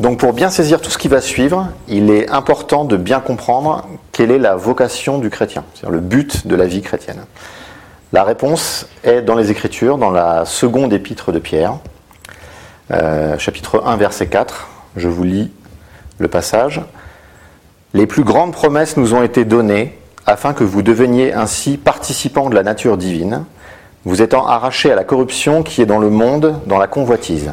Donc pour bien saisir tout ce qui va suivre, il est important de bien comprendre quelle est la vocation du chrétien, c'est-à-dire le but de la vie chrétienne. La réponse est dans les Écritures, dans la seconde épître de Pierre, euh, chapitre 1, verset 4. Je vous lis le passage. Les plus grandes promesses nous ont été données afin que vous deveniez ainsi participants de la nature divine, vous étant arrachés à la corruption qui est dans le monde, dans la convoitise.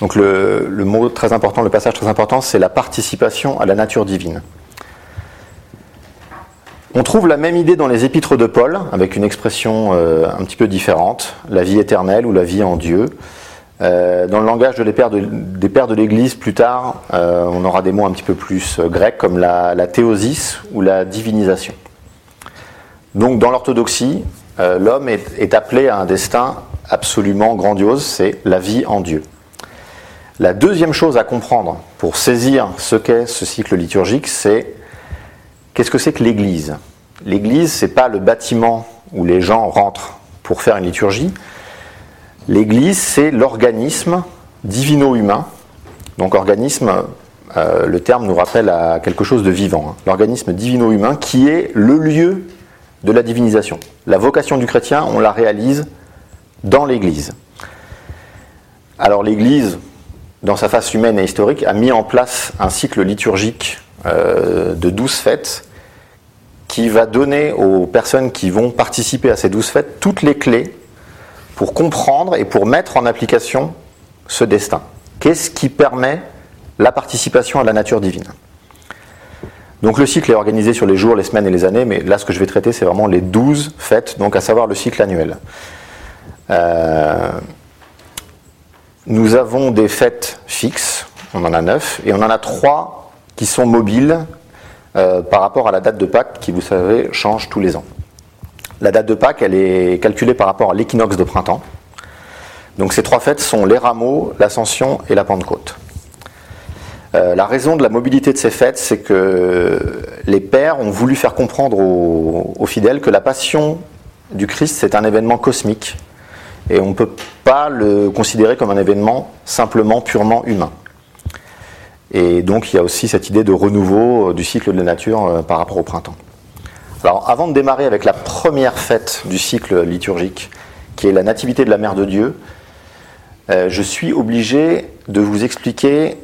Donc le, mot très important, le passage très important, c'est la participation à la nature divine. On trouve la même idée dans les épîtres de Paul, avec une expression euh, un petit peu différente, la vie éternelle ou la vie en Dieu. Euh, dans le langage des pères de l'Église, plus tard, euh, on aura des mots un petit peu plus euh, grecs, comme la, théosis ou la divinisation. Donc dans l'orthodoxie, l'homme est, est appelé à un destin absolument grandiose, c'est la vie en Dieu. La deuxième chose à comprendre pour saisir ce qu'est ce cycle liturgique, c'est qu'est-ce que c'est que l'Église? L'Église, c'est pas le bâtiment où les gens rentrent pour faire une liturgie. L'Église, c'est l'organisme divino-humain. Donc organisme, euh, le terme nous rappelle à quelque chose de vivant. hein. L'organisme divino-humain qui est le lieu de la divinisation. La vocation du chrétien, on la réalise dans l'Église. Alors l'Église, dans sa face humaine et historique, a mis en place un cycle liturgique euh, de douze fêtes qui va donner aux personnes qui vont participer à ces douze fêtes toutes les clés pour comprendre et pour mettre en application ce destin. Qu'est-ce qui permet la participation à la nature divine? Donc le cycle est organisé sur les jours, les semaines et les années, mais là ce que je vais traiter c'est vraiment les douze fêtes, donc à savoir le cycle annuel. Euh, nous avons des fêtes fixes, on en a neuf, et on en a trois qui sont mobiles euh, par rapport à la date de Pâques qui, vous savez, change tous les ans. La date de Pâques, elle est calculée par rapport à l'équinoxe de printemps. Donc ces trois fêtes sont les rameaux, l'ascension et la Pentecôte. Euh, la raison de la mobilité de ces fêtes, c'est que les pères ont voulu faire comprendre aux, fidèles que la passion du Christ, c'est un événement cosmique. Et on ne peut pas le considérer comme un événement simplement purement humain. Et donc il y a aussi cette idée de renouveau euh, du cycle de la nature euh, par rapport au printemps. Alors avant de démarrer avec la première fête du cycle liturgique, qui est la Nativité de la Mère de Dieu, euh, je suis obligé de vous expliquer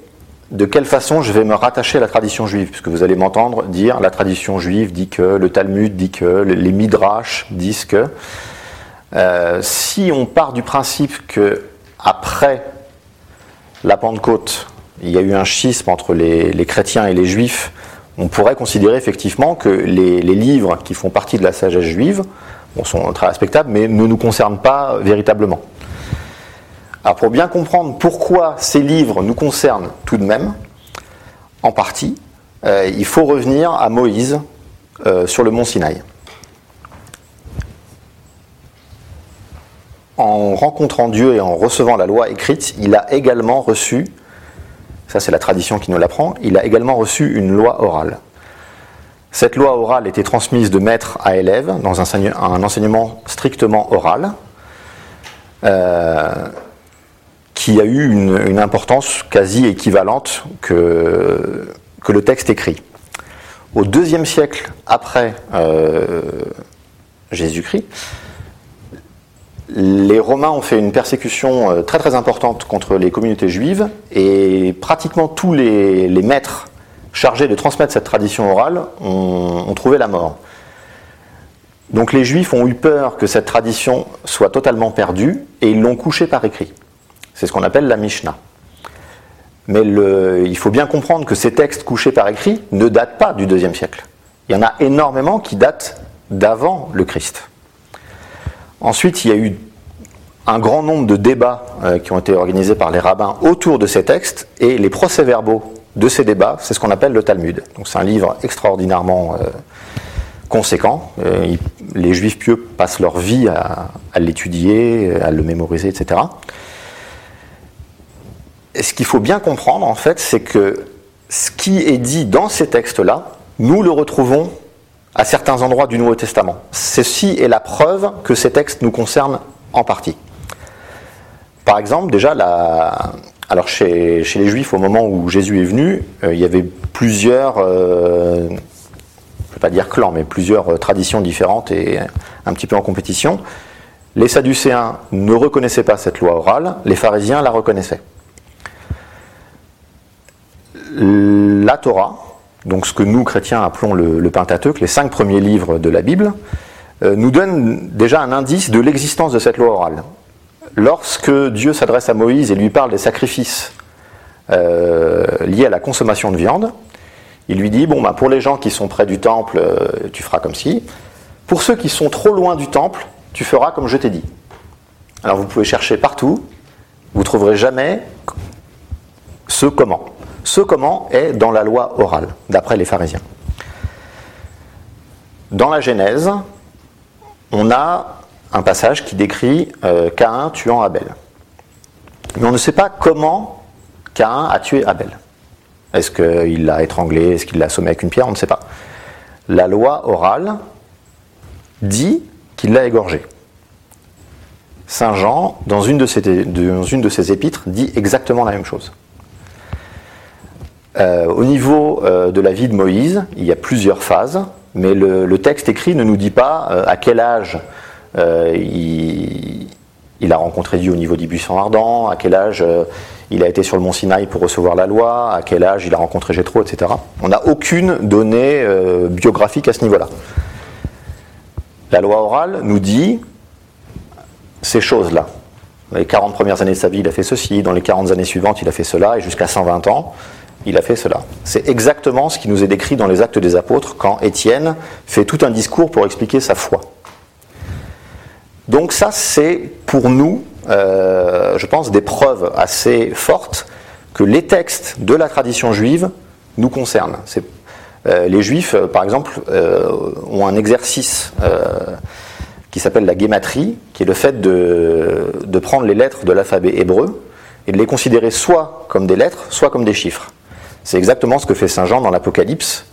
de quelle façon je vais me rattacher à la tradition juive, puisque vous allez m'entendre dire la tradition juive dit que, le Talmud dit que, les Midrash disent que. Euh, si on part du principe que après la Pentecôte, il y a eu un schisme entre les chrétiens et les juifs, on pourrait considérer effectivement que les, livres qui font partie de la sagesse juive sont très respectables, mais ne nous concernent pas véritablement. Alors pour bien comprendre pourquoi ces livres nous concernent tout de même, en partie, euh, il faut revenir à Moïse euh, sur le mont Sinaï. En rencontrant Dieu et en recevant la loi écrite, il a également reçu, ça c'est la tradition qui nous l'apprend, il a également reçu une loi orale. Cette loi orale était transmise de maître à élève dans un, enseign- un enseignement strictement oral. Euh, qui a eu une, importance quasi équivalente que, que le texte écrit. Au deuxième siècle après euh, Jésus-Christ, les Romains ont fait une persécution euh, très très importante contre les communautés juives et pratiquement tous les, maîtres chargés de transmettre cette tradition orale ont, trouvé la mort. Donc les Juifs ont eu peur que cette tradition soit totalement perdue et ils l'ont couchée par écrit. C'est ce qu'on appelle la Mishnah. Mais il faut bien comprendre que ces textes couchés par écrit ne datent pas du deuxième siècle. Il y en a énormément qui datent d'avant le Christ. Ensuite, il y a eu un grand nombre de débats euh, qui ont été organisés par les rabbins autour de ces textes et les procès-verbaux de ces débats, c'est ce qu'on appelle le Talmud. Donc c'est un livre extraordinairement euh, conséquent. Euh, les juifs pieux passent leur vie à, l'étudier, à le mémoriser, etc. ce qu'il faut bien comprendre, en fait, c'est que ce qui est dit dans ces textes-là, nous le retrouvons à certains endroits du Nouveau Testament. Ceci est la preuve que ces textes nous concernent en partie. Par exemple, déjà, chez, les Juifs, au moment où Jésus est venu, euh, il y avait plusieurs, euh, je ne vais pas dire clans, mais plusieurs euh, traditions différentes et un petit peu en compétition. Les Sadducéens ne reconnaissaient pas cette loi orale, les pharisiens la reconnaissaient. La Torah, donc ce que nous chrétiens appelons le, Pentateuque, les cinq premiers livres de la Bible, nous donne déjà un indice de l'existence de cette loi orale. Lorsque Dieu s'adresse à Moïse et lui parle des sacrifices euh, liés à la consommation de viande, il lui dit bon bah, pour les gens qui sont près du temple, euh, tu feras comme ci. Pour ceux qui sont trop loin du temple, tu feras comme je t'ai dit. Alors vous pouvez chercher partout, vous trouverez jamais ce comment. Ce comment est dans la loi orale, d'après les pharisiens. Dans la Genèse, on a un passage qui décrit euh, Caïn tuant Abel. Mais on ne sait pas comment Caïn a tué Abel. Est-ce qu'il l'a étranglé? Est-ce qu'il l'a assommé avec une pierre? On ne sait pas. La loi orale dit qu'il l'a égorgé. Saint Jean, dans une de, ses, épîtres, dit exactement la même chose. Euh, au niveau euh, de la vie de Moïse, il y a plusieurs phases, mais le, texte écrit ne nous dit pas à quel âge il, il, a rencontré Dieu au niveau du buisson ardent, à quel âge euh, il a été sur le mont Sinaï pour recevoir la loi, à quel âge il a rencontré Jétro, etc. On n'a aucune donnée biographique à ce niveau-là. La loi orale nous dit ces choses-là. Dans les 40 premières années de sa vie, il a fait ceci, dans les 40 années suivantes, il a fait cela, et jusqu'à 120 ans, il a fait cela. C'est exactement ce qui nous est décrit dans les actes des apôtres quand Étienne fait tout un discours pour expliquer sa foi. Donc ça, c'est pour nous, euh, je pense, des preuves assez fortes que les textes de la tradition juive nous concernent. Euh, les juifs, euh, par exemple, ont un exercice qui s'appelle la guématrie, qui est le fait de, de prendre les lettres de l'alphabet hébreu et de les considérer soit comme des lettres, soit comme des chiffres. C'est exactement ce que fait Saint Jean dans l'Apocalypse.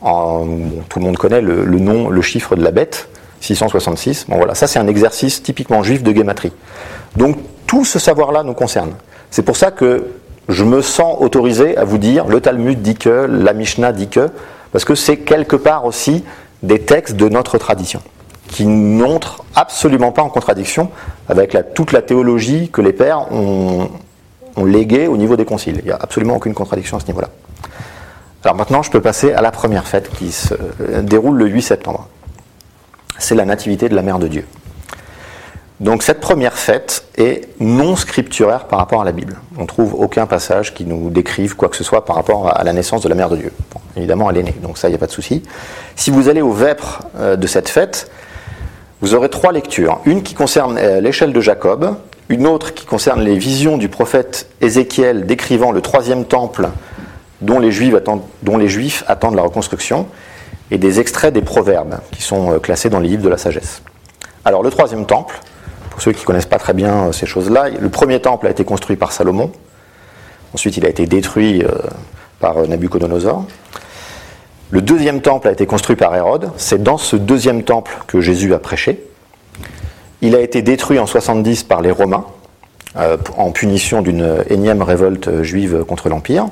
Tout le monde connaît le, nom, le chiffre de la bête, 666. Bon voilà, ça c'est un exercice typiquement juif de guématrie. Donc tout ce savoir-là nous concerne. C'est pour ça que je me sens autorisé à vous dire, le Talmud dit que, la Mishnah dit que, parce que c'est quelque part aussi des textes de notre tradition, qui n'entrent absolument pas en contradiction avec toute la théologie que les pères ont, ont légué au niveau des conciles. Il n'y a absolument aucune contradiction à ce niveau-là. Alors maintenant, je peux passer à la première fête qui se déroule le 8 septembre. C'est la nativité de la Mère de Dieu. Donc cette première fête est non scripturaire par rapport à la Bible. On ne trouve aucun passage qui nous décrive quoi que ce soit par rapport à la naissance de la Mère de Dieu. Évidemment, elle est née, donc ça, il n'y a pas de souci. Si vous allez au vêpres de cette fête, vous aurez trois lectures. Une qui concerne l'échelle de Jacob, une autre qui concerne les visions du prophète Ézéchiel décrivant le troisième temple dont les Juifs attendent la reconstruction, et des extraits des proverbes qui sont classés dans les livres de la sagesse. Alors le troisième temple, pour ceux qui ne connaissent pas très bien ces choses-là, le premier temple a été construit par Salomon, ensuite il a été détruit par Nabucodonosor. Le deuxième temple a été construit par Hérode, c'est dans ce deuxième temple que Jésus a prêché. Il a été détruit en 70 par les Romains, euh, en punition d'une énième révolte juive contre l'Empire.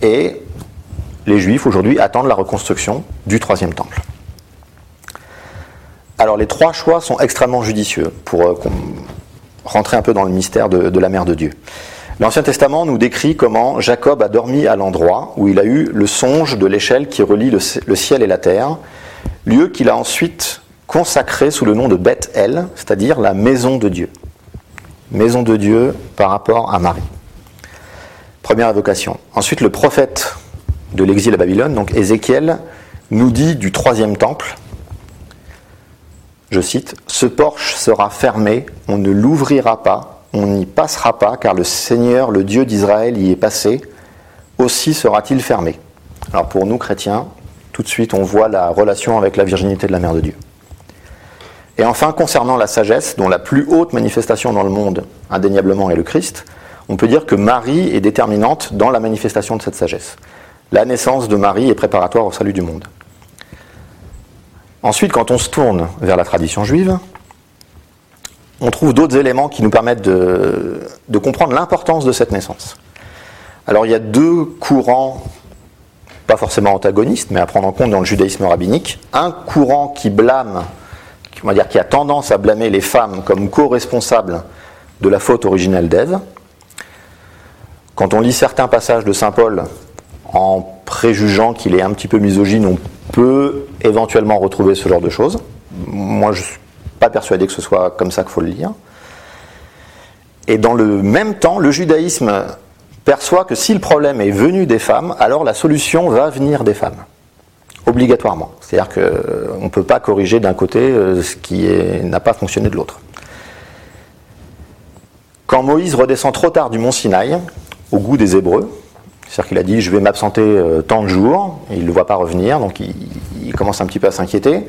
Et les Juifs aujourd'hui attendent la reconstruction du troisième temple. Alors les trois choix sont extrêmement judicieux pour euh, rentrer un peu dans le mystère de, la mère de Dieu. L'Ancien Testament nous décrit comment Jacob a dormi à l'endroit où il a eu le songe de l'échelle qui relie le, ciel et la terre, lieu qu'il a ensuite consacré sous le nom de Beth El, c'est-à-dire la maison de Dieu. Maison de Dieu par rapport à Marie. Première évocation. Ensuite, le prophète de l'exil à Babylone, donc Ézéchiel, nous dit du troisième temple, je cite, Ce porche sera fermé, on ne l'ouvrira pas, on n'y passera pas, car le Seigneur, le Dieu d'Israël, y est passé, aussi sera-t-il fermé. Alors pour nous chrétiens, tout de suite on voit la relation avec la virginité de la Mère de Dieu. Et enfin, concernant la sagesse, dont la plus haute manifestation dans le monde, indéniablement, est le Christ, on peut dire que Marie est déterminante dans la manifestation de cette sagesse. La naissance de Marie est préparatoire au salut du monde. Ensuite, quand on se tourne vers la tradition juive, on trouve d'autres éléments qui nous permettent de, comprendre l'importance de cette naissance. Alors il y a deux courants, pas forcément antagonistes, mais à prendre en compte dans le judaïsme rabbinique. Un courant qui blâme, on dire, qui a tendance à blâmer les femmes comme co-responsables de la faute originelle d'Ève. Quand on lit certains passages de Saint Paul en préjugeant qu'il est un petit peu misogyne, on peut éventuellement retrouver ce genre de choses. Moi, je ne suis pas persuadé que ce soit comme ça qu'il faut le lire. Et dans le même temps, le judaïsme perçoit que si le problème est venu des femmes, alors la solution va venir des femmes. Obligatoirement. C'est-à-dire qu'on ne peut pas corriger d'un côté euh, ce qui n'a pas fonctionné de l'autre. Quand Moïse redescend trop tard du mont Sinaï, au goût des Hébreux, c'est-à-dire qu'il a dit je vais m'absenter euh, tant de jours, il ne le voit pas revenir, donc il, commence un petit peu à s'inquiéter.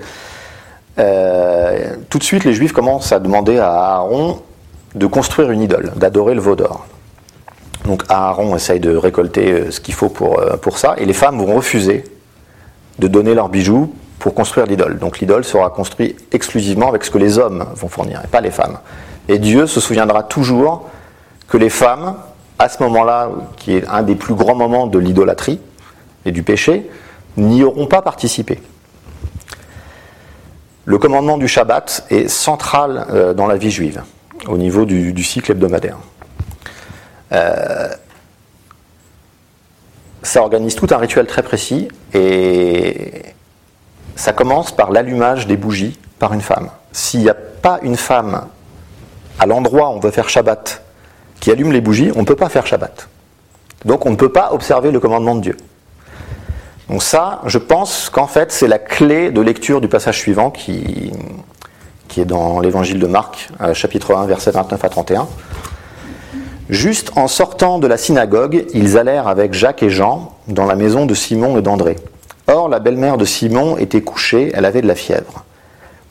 Euh, tout de suite, les Juifs commencent à demander à Aaron de construire une idole, d'adorer le veau d'or. Donc Aaron essaye de récolter euh, ce qu'il faut pour, pour ça, et les femmes vont refuser de donner leurs bijoux pour construire l'idole. Donc l'idole sera construite exclusivement avec ce que les hommes vont fournir, et pas les femmes. Et Dieu se souviendra toujours que les femmes, à ce moment-là, qui est un des plus grands moments de l'idolâtrie et du péché, n'y auront pas participé. Le commandement du Shabbat est central euh, dans la vie juive, au niveau du, cycle hebdomadaire. Euh, ça organise tout un rituel très précis et ça commence par l'allumage des bougies par une femme. S'il n'y a pas une femme à l'endroit où on veut faire Shabbat qui allume les bougies, on ne peut pas faire Shabbat. Donc on ne peut pas observer le commandement de Dieu. Donc ça, je pense qu'en fait, c'est la clé de lecture du passage suivant qui, est dans l'évangile de Marc, euh, chapitre 1, versets 29 à 31. Juste en sortant de la synagogue, ils allèrent avec Jacques et Jean dans la maison de Simon et d'André. Or, la belle-mère de Simon était couchée, elle avait de la fièvre.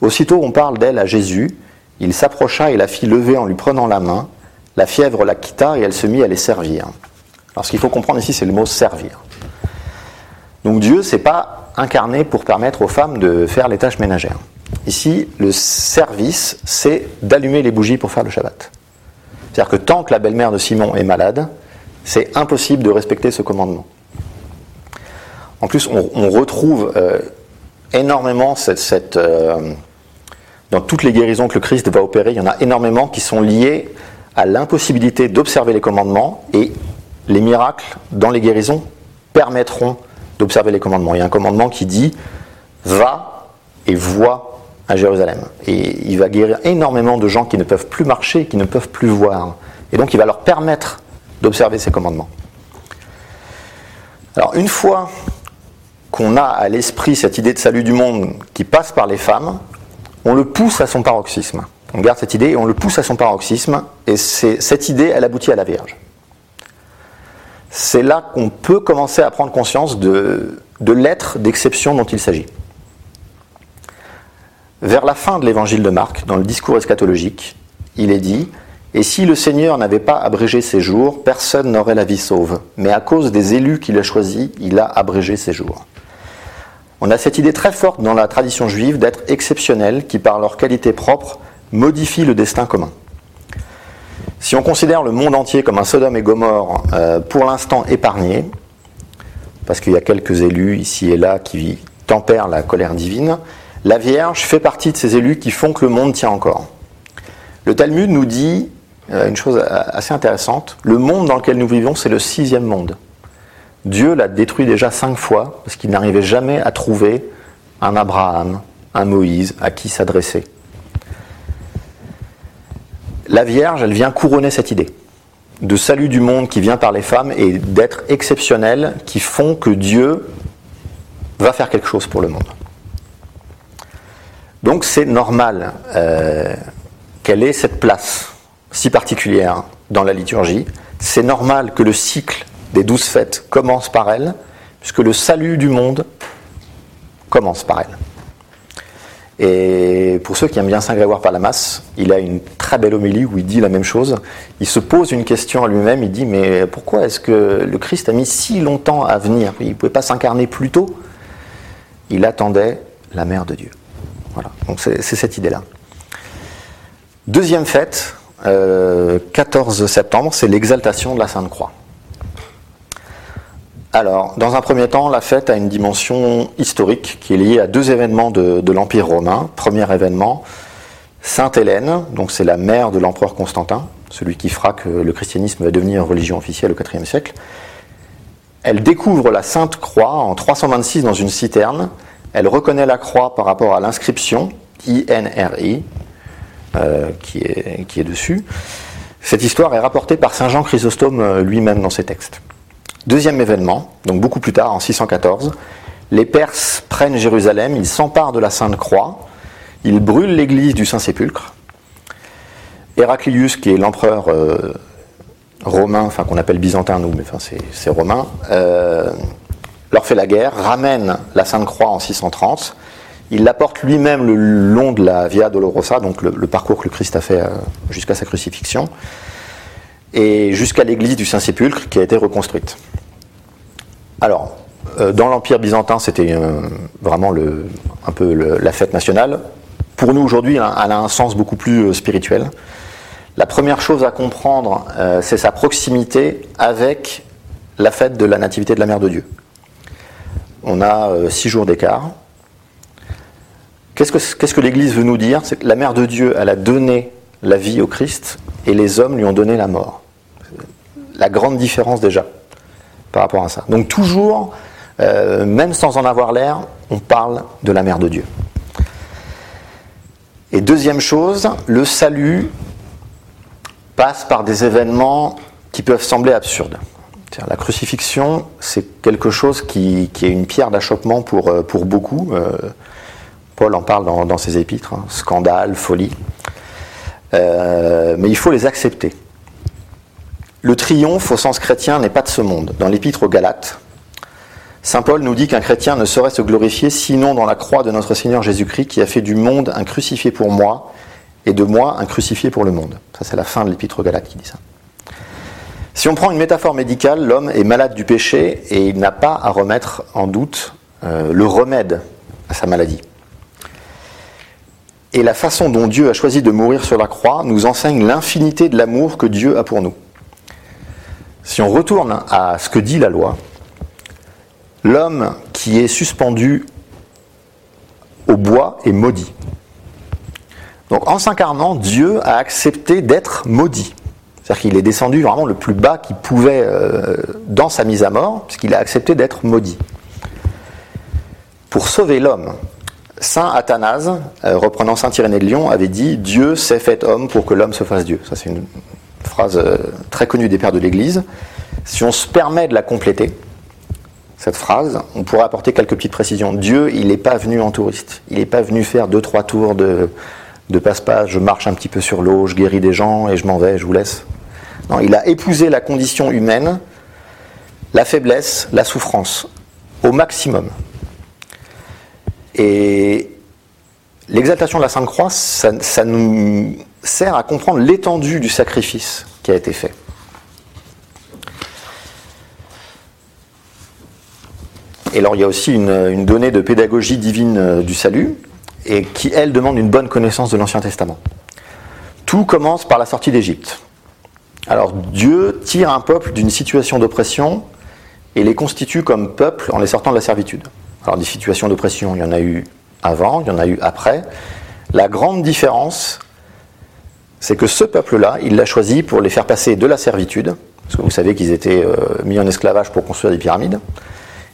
Aussitôt, on parle d'elle à Jésus. Il s'approcha et la fit lever en lui prenant la main. La fièvre la quitta et elle se mit à les servir. Alors, ce qu'il faut comprendre ici, c'est le mot servir. Donc, Dieu s'est pas incarné pour permettre aux femmes de faire les tâches ménagères. Ici, le service, c'est d'allumer les bougies pour faire le Shabbat. C'est-à-dire que tant que la belle-mère de Simon est malade, c'est impossible de respecter ce commandement. En plus, on, retrouve euh, énormément cette euh, dans toutes les guérisons que le Christ va opérer, il y en a énormément qui sont liées à l'impossibilité d'observer les commandements et les miracles dans les guérisons permettront d'observer les commandements. Il y a un commandement qui dit va et vois à Jérusalem. Et il va guérir énormément de gens qui ne peuvent plus marcher, qui ne peuvent plus voir. Et donc il va leur permettre d'observer ces commandements. Alors une fois qu'on a à l'esprit cette idée de salut du monde qui passe par les femmes, on le pousse à son paroxysme. On garde cette idée et on le pousse à son paroxysme, et cette idée, elle aboutit à la Vierge. C'est là qu'on peut commencer à prendre conscience de, l'être d'exception dont il s'agit. Vers la fin de l'évangile de Marc, dans le discours eschatologique, il est dit Et si le Seigneur n'avait pas abrégé ses jours, personne n'aurait la vie sauve. Mais à cause des élus qu'il a choisis, il a abrégé ses jours. On a cette idée très forte dans la tradition juive d'être exceptionnels qui, par leur qualité propre, modifient le destin commun. Si on considère le monde entier comme un Sodome et Gomorre, euh, pour l'instant épargné, parce qu'il y a quelques élus ici et là qui tempèrent la colère divine, la Vierge fait partie de ces élus qui font que le monde tient encore. Le Talmud nous dit euh, une chose assez intéressante, le monde dans lequel nous vivons, c'est le sixième monde. Dieu l'a détruit déjà cinq fois parce qu'il n'arrivait jamais à trouver un Abraham, un Moïse à qui s'adresser. La Vierge, elle vient couronner cette idée de salut du monde qui vient par les femmes et d'être exceptionnel qui font que Dieu va faire quelque chose pour le monde. Donc c'est normal euh, qu'elle ait cette place si particulière dans la liturgie. C'est normal que le cycle des douze fêtes commence par elle, puisque le salut du monde commence par elle. Et pour ceux qui aiment bien Saint Grégoire par la masse, il a une très belle homélie où il dit la même chose. Il se pose une question à lui-même, il dit mais pourquoi est-ce que le Christ a mis si longtemps à venir? Il ne pouvait pas s'incarner plus tôt? Il attendait la mère de Dieu. Voilà, donc c'est cette idée-là. Deuxième fête, 14 euh, septembre, c'est l'exaltation de la Sainte Croix. Alors, dans un premier temps, la fête a une dimension historique qui est liée à deux événements de, l'Empire romain. Premier événement, Sainte Hélène, donc c'est la mère de l'empereur Constantin, celui qui fera que le christianisme va devenir religion officielle au IVe siècle. Elle découvre la Sainte Croix en 326 dans une citerne. Elle reconnaît la croix par rapport à l'inscription INRI, euh, qui, est, dessus. Cette histoire est rapportée par Saint Jean Chrysostome euh, lui-même dans ses textes. Deuxième événement, donc beaucoup plus tard, en 614, les Perses prennent Jérusalem, ils s'emparent de la Sainte Croix, ils brûlent l'église du Saint-Sépulcre. Héraclius, qui est l'empereur euh, romain, enfin qu'on appelle byzantin nous, mais c'est romain, euh, leur fait la guerre, ramène la Sainte Croix en 630. Il la porte lui-même le long de la Via Dolorosa, donc le, parcours que le Christ a fait euh, jusqu'à sa crucifixion, et jusqu'à l'église du Saint-Sépulcre qui a été reconstruite. Alors, euh, dans l'Empire byzantin, c'était euh, vraiment un peu la fête nationale. Pour nous aujourd'hui, elle a un sens beaucoup plus euh, spirituel. La première chose à comprendre, c'est sa proximité avec la fête de la Nativité de la Mère de Dieu. On a six jours d'écart. Qu'est-ce que, l'Église veut nous dire? C'est que la Mère de Dieu, elle a donné la vie au Christ et les hommes lui ont donné la mort. La grande différence déjà par rapport à ça. Donc toujours, euh, même sans en avoir l'air, on parle de la mère de Dieu. Et deuxième chose, le salut passe par des événements qui peuvent sembler absurdes. La crucifixion, c'est quelque chose qui, est une pierre d'achoppement pour, euh, beaucoup. Euh, Paul en parle dans, ses épîtres, hein. scandale, folie. Mais il faut les accepter. Le triomphe au sens chrétien n'est pas de ce monde. Dans l'épître aux Galates, Saint Paul nous dit qu'un chrétien ne saurait se glorifier sinon dans la croix de notre Seigneur Jésus-Christ qui a fait du monde un crucifié pour moi et de moi un crucifié pour le monde. Ça c'est la fin de l'épître aux Galates qui dit ça. Si on prend une métaphore médicale, l'homme est malade du péché et il n'a pas à remettre en doute euh, le remède à sa maladie. Et la façon dont Dieu a choisi de mourir sur la croix nous enseigne l'infinité de l'amour que Dieu a pour nous. Si on retourne à ce que dit la loi, l'homme qui est suspendu au bois est maudit. Donc en s'incarnant, Dieu a accepté d'être maudit. C'est-à-dire qu'il est descendu vraiment le plus bas qu'il pouvait euh, dans sa mise à mort, puisqu'il a accepté d'être maudit. Pour sauver l'homme, Saint Athanase, euh, reprenant Saint Irénée de Lyon, avait dit Dieu s'est fait homme pour que l'homme se fasse Dieu. Ça, c'est une phrase euh, très connue des pères de l'Église. Si on se permet de la compléter, cette phrase, on pourrait apporter quelques petites précisions. Dieu, il n'est pas venu en touriste. Il n'est pas venu faire deux, trois tours de, de passe-passe, je marche un petit peu sur l'eau, je guéris des gens et je m'en vais, je vous laisse. Non, il a épousé la condition humaine, la faiblesse, la souffrance, au maximum. Et l'exaltation de la Sainte Croix, ça nous sert à comprendre l'étendue du sacrifice qui a été fait. Et alors il y a aussi une, donnée de pédagogie divine euh, du salut, et qui, elle, demande une bonne connaissance de l'Ancien Testament. Tout commence par la sortie d'Égypte. Alors Dieu tire un peuple d'une situation d'oppression et les constitue comme peuple en les sortant de la servitude. Alors des situations d'oppression, il y en a eu avant, il y en a eu après. La grande différence, c'est que ce peuple-là, il l'a choisi pour les faire passer de la servitude, parce que vous savez qu'ils étaient euh, mis en esclavage pour construire des pyramides,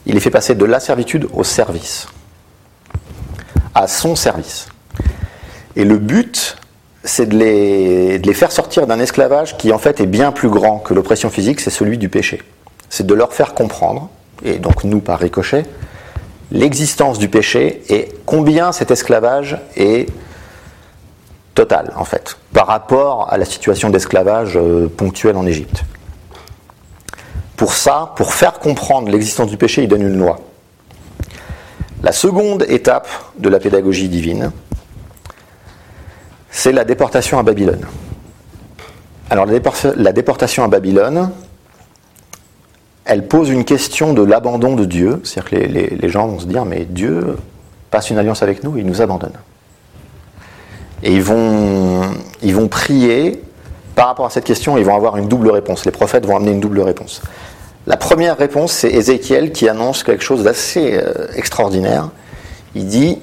il les fait passer de la servitude au service, à son service. Et le but, c'est de les, de les faire sortir d'un esclavage qui en fait est bien plus grand que l'oppression physique, c'est celui du péché. C'est de leur faire comprendre, et donc nous par ricochet, l'existence du péché et combien cet esclavage est Total, en fait, par rapport à la situation d'esclavage euh, ponctuelle en Égypte. Pour ça, pour faire comprendre l'existence du péché, il donne une loi. La seconde étape de la pédagogie divine, c'est la déportation à Babylone. Alors la déportation à Babylone, elle pose une question de l'abandon de Dieu. C'est-à-dire que les, gens vont se dire, mais Dieu passe une alliance avec nous, il nous abandonne. Et ils vont, ils vont prier par rapport à cette question, ils vont avoir une double réponse. Les prophètes vont amener une double réponse. La première réponse, c'est Ézéchiel qui annonce quelque chose d'assez euh, extraordinaire. Il dit,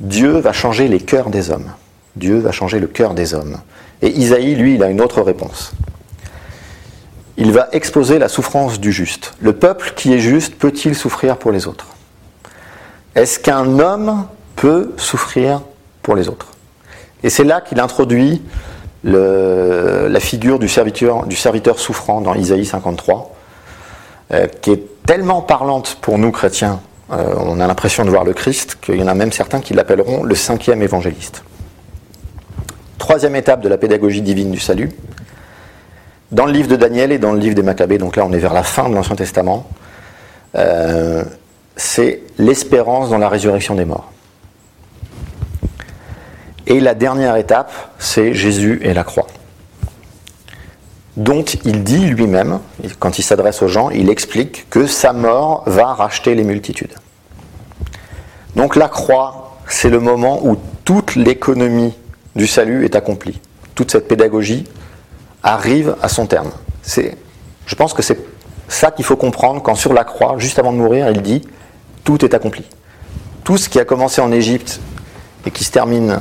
Dieu va changer les cœurs des hommes. Dieu va changer le cœur des hommes. Et Isaïe, lui, il a une autre réponse. Il va exposer la souffrance du juste. Le peuple qui est juste peut-il souffrir pour les autres? Est-ce qu'un homme peut souffrir pour les autres? Et c'est là qu'il introduit la figure du serviteur, souffrant dans Isaïe 53, euh, qui est tellement parlante pour nous chrétiens. Euh, on a l'impression de voir le Christ, qu'il y en a même certains qui l'appelleront le cinquième évangéliste. Troisième étape de la pédagogie divine du salut. Dans le livre de Daniel et dans le livre des Maccabées, donc là on est vers la fin de l'Ancien Testament, euh, c'est l'espérance dans la résurrection des morts. Et la dernière étape, c'est Jésus et la croix. Donc il dit lui-même, quand il s'adresse aux gens, il explique que sa mort va racheter les multitudes. Donc la croix, c'est le moment où toute l'économie du salut est accompli. Toute cette pédagogie arrive à son terme. C'est, je pense que c'est ça qu'il faut comprendre quand sur la croix, juste avant de mourir, il dit tout est accompli. Tout ce qui a commencé en Égypte et qui se termine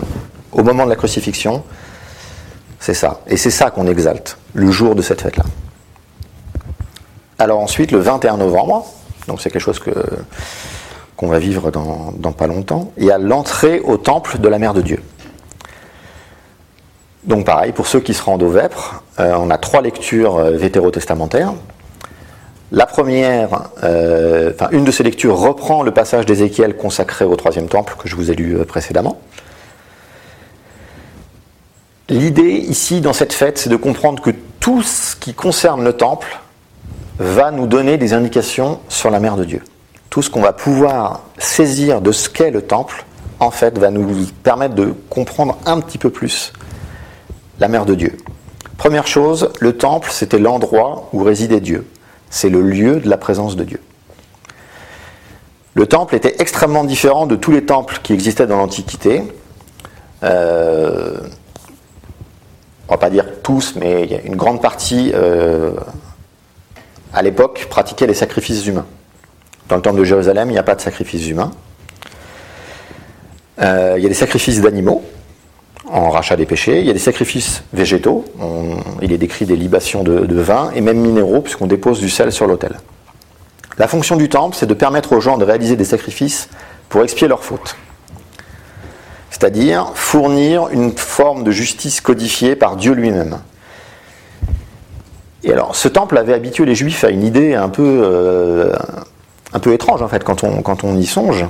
au moment de la crucifixion, c'est ça. Et c'est ça qu'on exalte le jour de cette fête-là. Alors ensuite, le 21 novembre, donc c'est quelque chose qu'on va vivre dans, dans pas longtemps, il y a l'entrée au temple de la Mère de Dieu. Donc pareil, pour ceux qui se rendent au Vêpres, euh, on a trois lectures euh, vétérotestamentaires. La première, euh, enfin une de ces lectures reprend le passage d'Ézéchiel consacré au troisième temple que je vous ai lu précédemment. L'idée ici dans cette fête, c'est de comprendre que tout ce qui concerne le temple va nous donner des indications sur la mère de Dieu. Tout ce qu'on va pouvoir saisir de ce qu'est le temple, en fait, va nous permettre de comprendre un petit peu plus la mère de Dieu. Première chose, le temple, c'était l'endroit où résidait Dieu. C'est le lieu de la présence de Dieu. Le temple était extrêmement différent de tous les temples qui existaient dans l'Antiquité. Euh, on va pas dire tous, mais une grande partie euh, à l'époque pratiquait les sacrifices humains. Dans le temple de Jérusalem, il n'y a pas de sacrifices humains. Euh, il y a des sacrifices d'animaux, en rachat des péchés. Il y a des sacrifices végétaux, il est décrit des libations de, vin, et même minéraux, puisqu'on dépose du sel sur l'autel. La fonction du temple, c'est de permettre aux gens de réaliser des sacrifices pour expier leurs fautes. C'est-à-dire fournir une forme de justice codifiée par Dieu lui-même. Et alors, ce temple avait habitué les Juifs à une idée un peu, euh, étrange, en fait, quand on y songe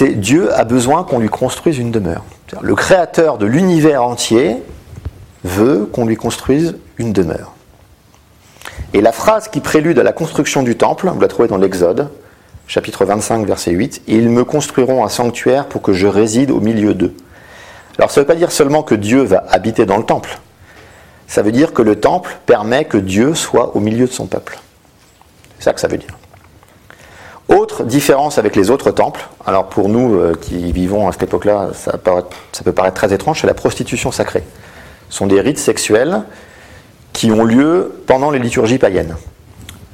c'est Dieu a besoin qu'on lui construise une demeure. Le créateur de l'univers entier veut qu'on lui construise une demeure. Et la phrase qui prélude à la construction du temple, vous la trouvez dans l'Exode, chapitre 25, verset 8, Ils me construiront un sanctuaire pour que je réside au milieu d'eux. Alors ça ne veut pas dire seulement que Dieu va habiter dans le temple, ça veut dire que le temple permet que Dieu soit au milieu de son peuple. C'est ça que ça veut dire. Autre différence avec les autres temples, alors pour nous euh, qui vivons à cette époque-là, ça, peut paraître très étrange, c'est la prostitution sacrée. Ce sont des rites sexuels qui ont lieu pendant les liturgies païennes.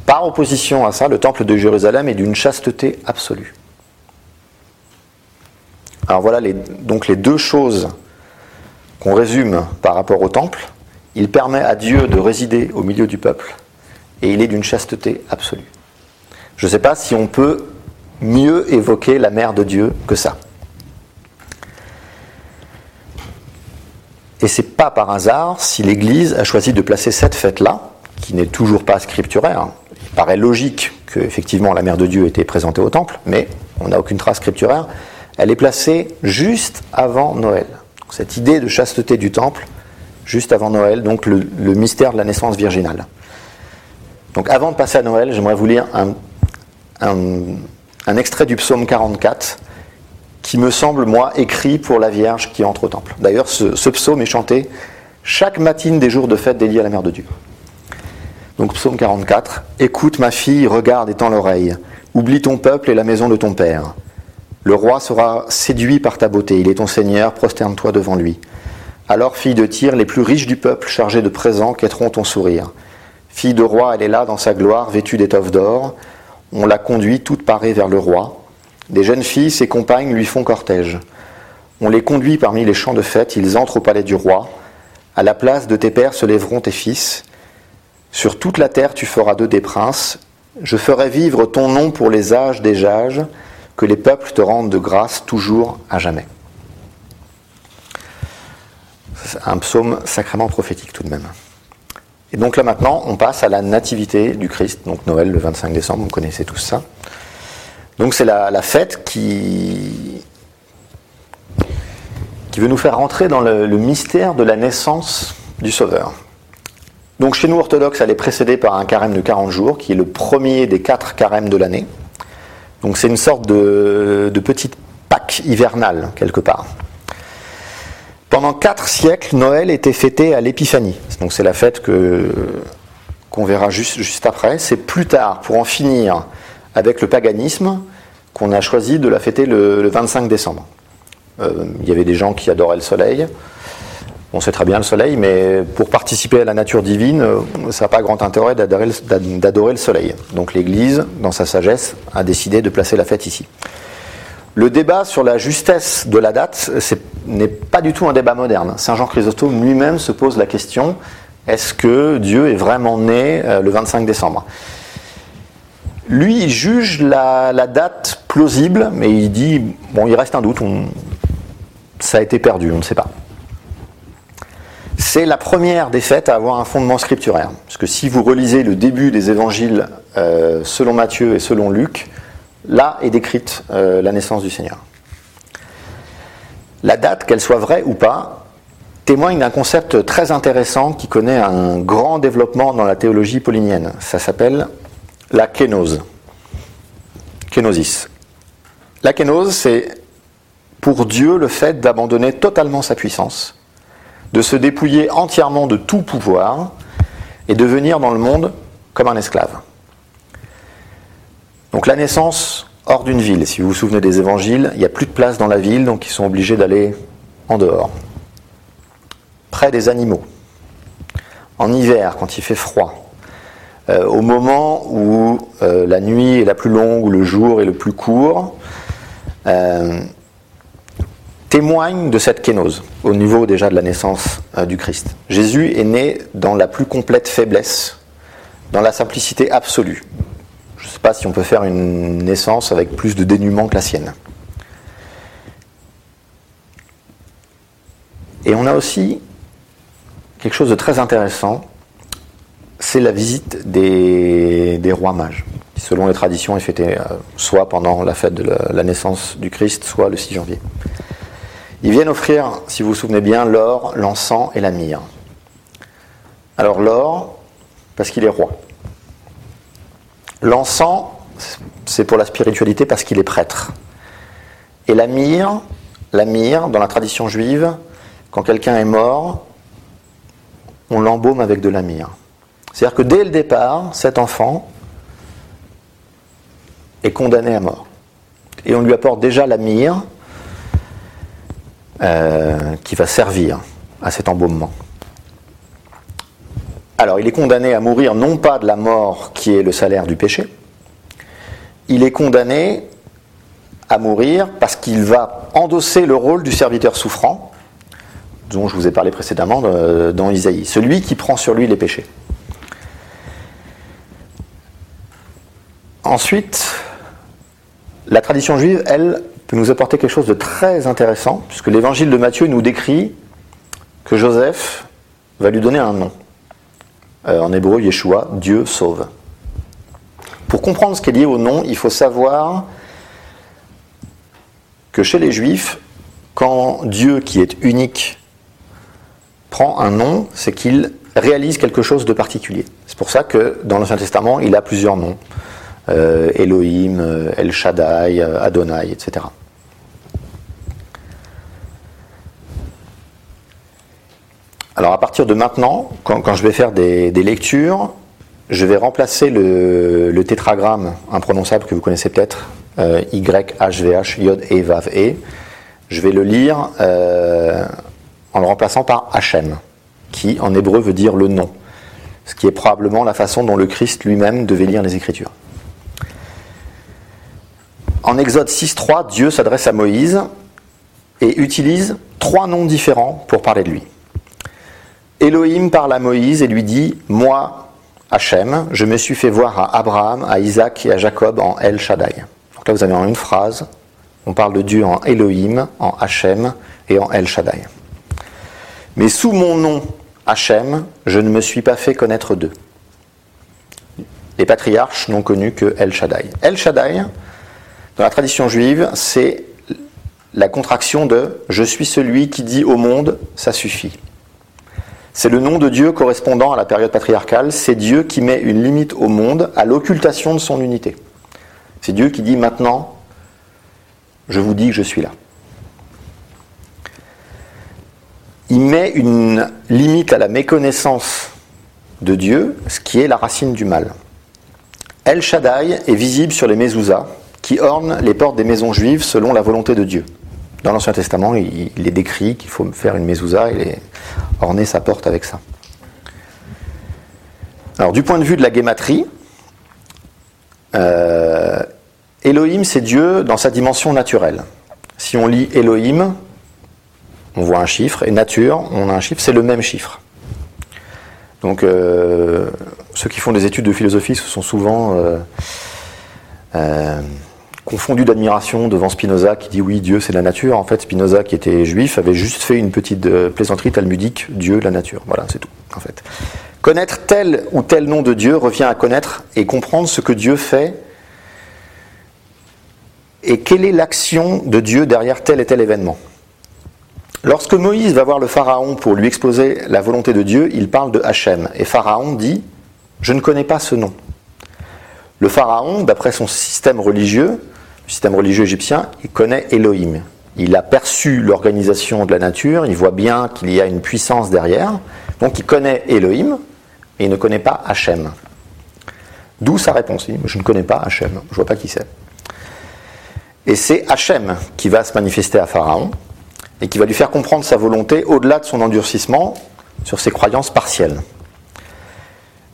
Par opposition à ça, le temple de Jérusalem est d'une chasteté absolue. Alors voilà donc les deux choses qu'on résume par rapport au temple. Il permet à Dieu de résider au milieu du peuple et il est d'une chasteté absolue. Je ne sais pas si on peut mieux évoquer la mère de Dieu que ça. Et c'est pas par hasard si l'Église a choisi de placer cette fête-là, qui n'est toujours pas scripturaire. Il paraît logique que effectivement la mère de Dieu était présentée au temple, mais on n'a aucune trace scripturaire. Elle est placée juste avant Noël. Cette idée de chasteté du temple, juste avant Noël, donc le, le mystère de la naissance virginale. Donc avant de passer à Noël, j'aimerais vous lire un un, extrait du psaume 44 qui me semble, moi, écrit pour la Vierge qui entre au temple. D'ailleurs, ce, psaume est chanté chaque matine des jours de fête dédiés à la Mère de Dieu. Donc psaume 44, Écoute ma fille, regarde et tends l'oreille, oublie ton peuple et la maison de ton père. Le roi sera séduit par ta beauté, il est ton Seigneur, prosterne-toi devant lui. Alors, fille de Tyr, les plus riches du peuple, chargés de présents, quêteront ton sourire. Fille de roi, elle est là dans sa gloire, vêtue d'étoffes d'or. On la conduit toute parée vers le roi. Des jeunes filles, ses compagnes, lui font cortège. On les conduit parmi les champs de fête, ils entrent au palais du roi. À la place de tes pères se lèveront tes fils. Sur toute la terre tu feras d'eux des princes. Je ferai vivre ton nom pour les âges des âges, que les peuples te rendent de grâce toujours à jamais. Un psaume sacrément prophétique tout de même. Et donc là maintenant, on passe à la nativité du Christ, donc Noël le 25 décembre, vous connaissez tous ça. Donc c'est la, fête qui, qui veut nous faire rentrer dans le, le mystère de la naissance du Sauveur. Donc chez nous orthodoxes, elle est précédée par un carême de 40 jours, qui est le premier des quatre carèmes de l'année. Donc c'est une sorte de, de, petite Pâque hivernale, quelque part. Pendant quatre siècles, Noël était fêté à l'Épiphanie. Donc c'est la fête que, qu'on verra juste, après. C'est plus tard, pour en finir avec le paganisme, qu'on a choisi de la fêter le, le 25 décembre. Euh, il y avait des gens qui adoraient le soleil. On sait très bien le soleil, mais pour participer à la nature divine, ça n'a pas grand intérêt d'adorer le soleil. Donc l'Église, dans sa sagesse, a décidé de placer la fête ici. Le débat sur la justesse de la date n'est pas du tout un débat moderne. Saint Jean Chrysostome lui-même se pose la question est-ce que Dieu est vraiment né euh, le 25 décembre? Lui, il juge la, date plausible, mais il dit bon, il reste un doute, ça a été perdu, on ne sait pas. C'est la première des fêtes à avoir un fondement scripturaire. Parce que si vous relisez le début des évangiles euh, selon Matthieu et selon Luc, là est décrite euh, la naissance du Seigneur. La date, qu'elle soit vraie ou pas, témoigne d'un concept très intéressant qui connaît un grand développement dans la théologie paulinienne. Ça s'appelle la kénose. Kénosis. La kénose, c'est pour Dieu le fait d'abandonner totalement sa puissance, de se dépouiller entièrement de tout pouvoir et de venir dans le monde comme un esclave. Donc la naissance hors d'une ville, si vous vous souvenez des évangiles, il n'y a plus de place dans la ville, donc ils sont obligés d'aller en dehors, près des animaux, en hiver, quand il fait froid, euh, au moment où euh, la nuit est la plus longue, ou le jour est le plus court, euh, témoigne de cette kénose, au niveau déjà de la naissance du Christ. Jésus est né dans la plus complète faiblesse, dans la simplicité absolue. Si on peut faire une naissance avec plus de dénuement que la sienne. Et on a aussi quelque chose de très intéressant, c'est la visite des, rois mages, qui selon les traditions est fêtée euh, soit pendant la fête de la, la naissance du Christ, soit le 6 janvier. Ils viennent offrir, si vous vous souvenez bien, l'or, l'encens et la myrrhe. Alors l'or, parce qu'il est roi. L'encens, c'est pour la spiritualité parce qu'il est prêtre. Et la myrrhe, dans la tradition juive, quand quelqu'un est mort, on l'embaume avec de la myrrhe. C'est-à-dire que dès le départ, cet enfant est condamné à mort. Et on lui apporte déjà la myrrhe euh, qui va servir à cet embaumement. Alors, il est condamné à mourir non pas de la mort qui est le salaire du péché, il est condamné à mourir parce qu'il va endosser le rôle du serviteur souffrant, dont je vous ai parlé précédemment dans Isaïe, celui qui prend sur lui les péchés. Ensuite, la tradition juive, elle, peut nous apporter quelque chose de très intéressant, puisque l'évangile de Matthieu nous décrit que Joseph va lui donner un nom. Euh, en hébreu, Yeshua, Dieu sauve. Pour comprendre ce qui est lié au nom, il faut savoir que chez les Juifs, quand Dieu, qui est unique, prend un nom, c'est qu'il réalise quelque chose de particulier. C'est pour ça que dans l'Ancien Testament, il a plusieurs noms euh, Elohim, El Shaddai, Adonai, etc. Alors à partir de maintenant, quand, je vais faire des, lectures, je vais remplacer le, le tétragramme imprononçable que vous connaissez peut-être, euh, YHVH, Yod E Vav E. Je vais le lire euh, en le remplaçant par Hachem, qui en hébreu veut dire le nom, ce qui est probablement la façon dont le Christ lui-même devait lire les Écritures. En Exode 6.3, Dieu s'adresse à Moïse et utilise trois noms différents pour parler de lui. Elohim parle à Moïse et lui dit Moi, Hachem, je me suis fait voir à Abraham, à Isaac et à Jacob en El Shaddai. Donc là, vous avez en une phrase, on parle de Dieu en Elohim, en Hachem et en El Shaddai. Mais sous mon nom, Hachem, je ne me suis pas fait connaître d'eux. Les patriarches n'ont connu que El Shaddai. El Shaddai, dans la tradition juive, c'est la contraction de Je suis celui qui dit au monde, ça suffit. C'est le nom de Dieu correspondant à la période patriarcale, c'est Dieu qui met une limite au monde à l'occultation de son unité. C'est Dieu qui dit maintenant, je vous dis que je suis là. Il met une limite à la méconnaissance de Dieu, ce qui est la racine du mal. El Shaddai est visible sur les mezuzahs qui ornent les portes des maisons juives selon la volonté de Dieu. Dans l'Ancien Testament, il, est décrit qu'il faut faire une mezouza et orner sa porte avec ça. Alors, du point de vue de la guématrie, euh, Elohim, c'est Dieu dans sa dimension naturelle. Si on lit Elohim, on voit un chiffre, et nature, on a un chiffre, c'est le même chiffre. Donc, euh, ceux qui font des études de philosophie se sont souvent euh, confondus d'admiration devant Spinoza qui dit oui, Dieu c'est la nature. En fait, Spinoza, qui était juif, avait juste fait une petite euh, plaisanterie talmudique Dieu, la nature. Voilà, c'est tout, en fait. Connaître tel ou tel nom de Dieu revient à connaître et comprendre ce que Dieu fait et quelle est l'action de Dieu derrière tel et tel événement. Lorsque Moïse va voir le Pharaon pour lui exposer la volonté de Dieu, il parle de Hachem. Et Pharaon dit Je ne connais pas ce nom. Le Pharaon, d'après son système religieux, le système religieux égyptien, il connaît Elohim. Il a perçu l'organisation de la nature, il voit bien qu'il y a une puissance derrière. Donc il connaît Elohim, mais il ne connaît pas Hachem. D'où sa réponse. Il dit, Je ne connais pas Hachem, je ne vois pas qui c'est. Et c'est Hachem qui va se manifester à Pharaon et qui va lui faire comprendre sa volonté au-delà de son endurcissement sur ses croyances partielles.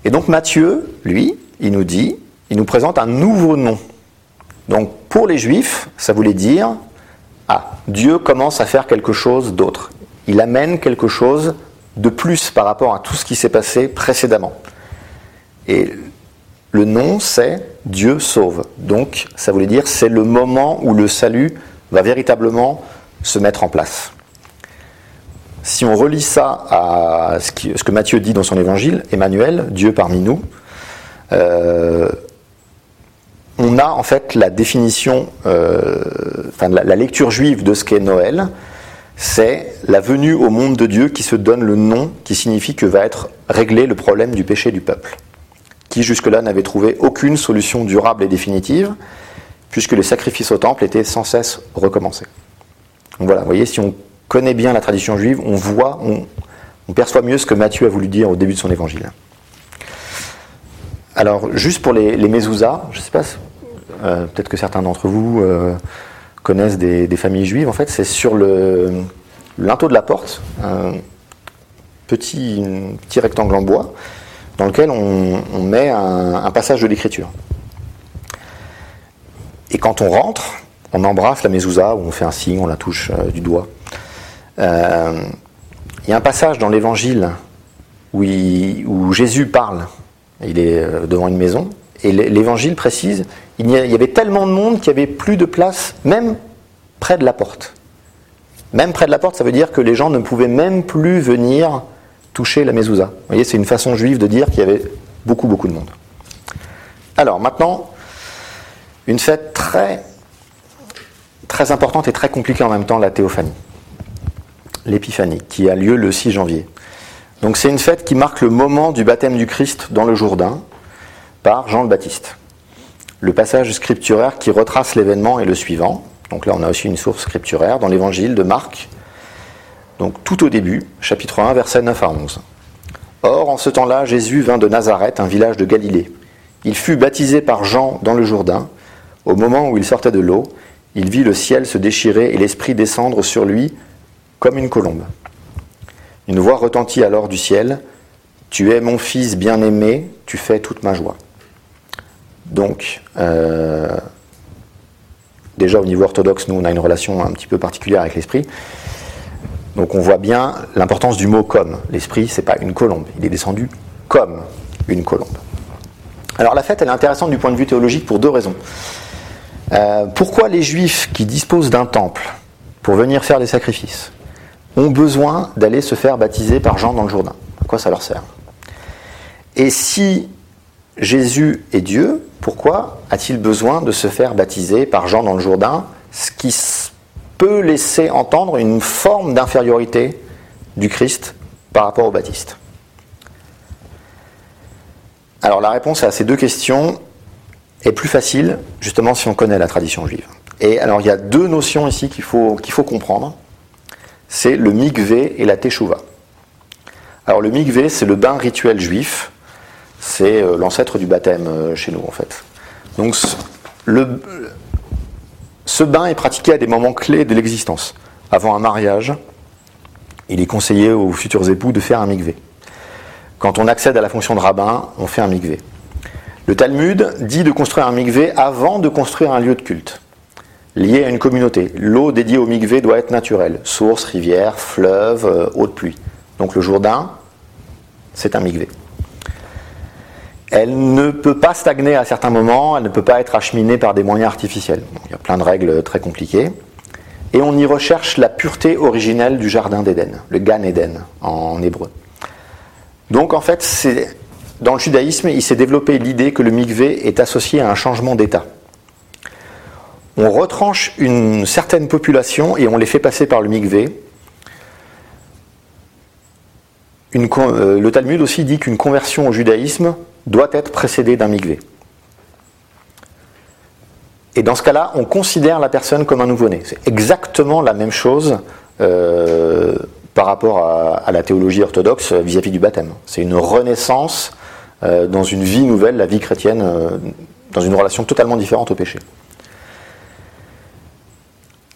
Et donc Matthieu, lui, il nous dit, il nous présente un nouveau nom. Donc pour les Juifs, ça voulait dire, ah, Dieu commence à faire quelque chose d'autre. Il amène quelque chose de plus par rapport à tout ce qui s'est passé précédemment. Et le nom, c'est Dieu sauve. Donc, ça voulait dire c'est le moment où le salut va véritablement se mettre en place. Si on relie ça à ce, que Matthieu dit dans son évangile, Emmanuel, Dieu parmi nous, euh, en fait la définition, euh, enfin la, lecture juive de ce qu'est Noël, c'est la venue au monde de Dieu qui se donne le nom qui signifie que va être réglé le problème du péché du peuple, qui jusque-là n'avait trouvé aucune solution durable et définitive, puisque les sacrifices au temple étaient sans cesse recommencés. Donc voilà, vous voyez, si on connaît bien la tradition juive, on voit, on, perçoit mieux ce que Matthieu a voulu dire au début de son évangile. Alors, juste pour les, les je ne sais pas, euh, peut-être que certains d'entre vous euh, connaissent des, familles juives, en fait, c'est sur le linteau de la porte, un petit, petit rectangle en bois, dans lequel on, met un, passage de l'écriture. Et quand on rentre, on embrasse la mezouza, ou on fait un signe, on la touche euh, du doigt. Il y a un passage dans l'évangile où, Jésus parle. Il est devant une maison. Et l'é- l'évangile précise il y, avait tellement de monde qu'il n'y avait plus de place, même près de la porte. Même près de la porte, ça veut dire que les gens ne pouvaient même plus venir toucher la mezouza. Vous voyez, c'est une façon juive de dire qu'il y avait beaucoup, beaucoup de monde. Alors maintenant, une fête très, très importante et très compliquée en même temps, la théophanie, l'épiphanie, qui a lieu le 6 janvier. Donc c'est une fête qui marque le moment du baptême du Christ dans le Jourdain par Jean le Baptiste. Le passage scripturaire qui retrace l'événement est le suivant. Donc là on a aussi une source scripturaire dans l'évangile de Marc. Donc tout au début, chapitre 1, versets 9 à 11. Or, en ce temps-là, Jésus vint de Nazareth, un village de Galilée. Il fut baptisé par Jean dans le Jourdain. Au moment où il sortait de l'eau, il vit le ciel se déchirer et l'Esprit descendre sur lui comme une colombe. Une voix retentit alors du ciel, Tu es mon Fils bien-aimé, tu fais toute ma joie. Donc, euh, déjà au niveau orthodoxe, nous, on a une relation un petit peu particulière avec l'Esprit. Donc on voit bien l'importance du mot comme. L'Esprit, c'est pas une colombe, il est descendu comme une colombe. Alors la fête, elle est intéressante du point de vue théologique pour deux raisons. Euh, pourquoi les Juifs qui disposent d'un temple pour venir faire des sacrifices ont besoin d'aller se faire baptiser par Jean dans le Jourdain? À quoi ça leur sert? Et si Jésus est Dieu, pourquoi a-t-il besoin de se faire baptiser par Jean dans le Jourdain Ce qui peut laisser entendre une forme d'infériorité du Christ par rapport au Baptiste? Alors la réponse à ces deux questions est plus facile, justement, si on connaît la tradition juive. Et alors, il y a deux notions ici qu'il faut, comprendre. C'est le mikvé et la teshuva. Alors, le mikvé, c'est le bain rituel juif. C'est euh, l'ancêtre du baptême euh, chez nous, en fait. Donc, ce bain est pratiqué à des moments clés de l'existence. Avant un mariage, il est conseillé aux futurs époux de faire un mikvé. Quand on accède à la fonction de rabbin, on fait un mikvé. Le Talmud dit de construire un mikvé avant de construire un lieu de culte, lié à une communauté. L'eau dédiée au mikvé doit être naturelle, source, rivière, fleuve, euh, eau de pluie. Donc le Jourdain, c'est un mikvé. Elle ne peut pas stagner à certains moments, elle ne peut pas être acheminée par des moyens artificiels. il y a plein de règles très compliquées. Et on y recherche la pureté originelle du jardin d'Éden, le Gan Eden en hébreu. Donc en fait, dans le judaïsme, il s'est développé l'idée que le mikvé est associé à un changement d'état. On retranche une certaine population et on les fait passer par le mikvé. Euh, le Talmud aussi dit qu'une conversion au judaïsme doit être précédée d'un mikvé. Et dans ce cas-là, on considère la personne comme un nouveau-né. C'est exactement la même chose euh, par rapport à, la théologie orthodoxe vis à -vis du baptême. C'est une renaissance euh, dans une vie nouvelle, la vie chrétienne, euh, dans une relation totalement différente au péché.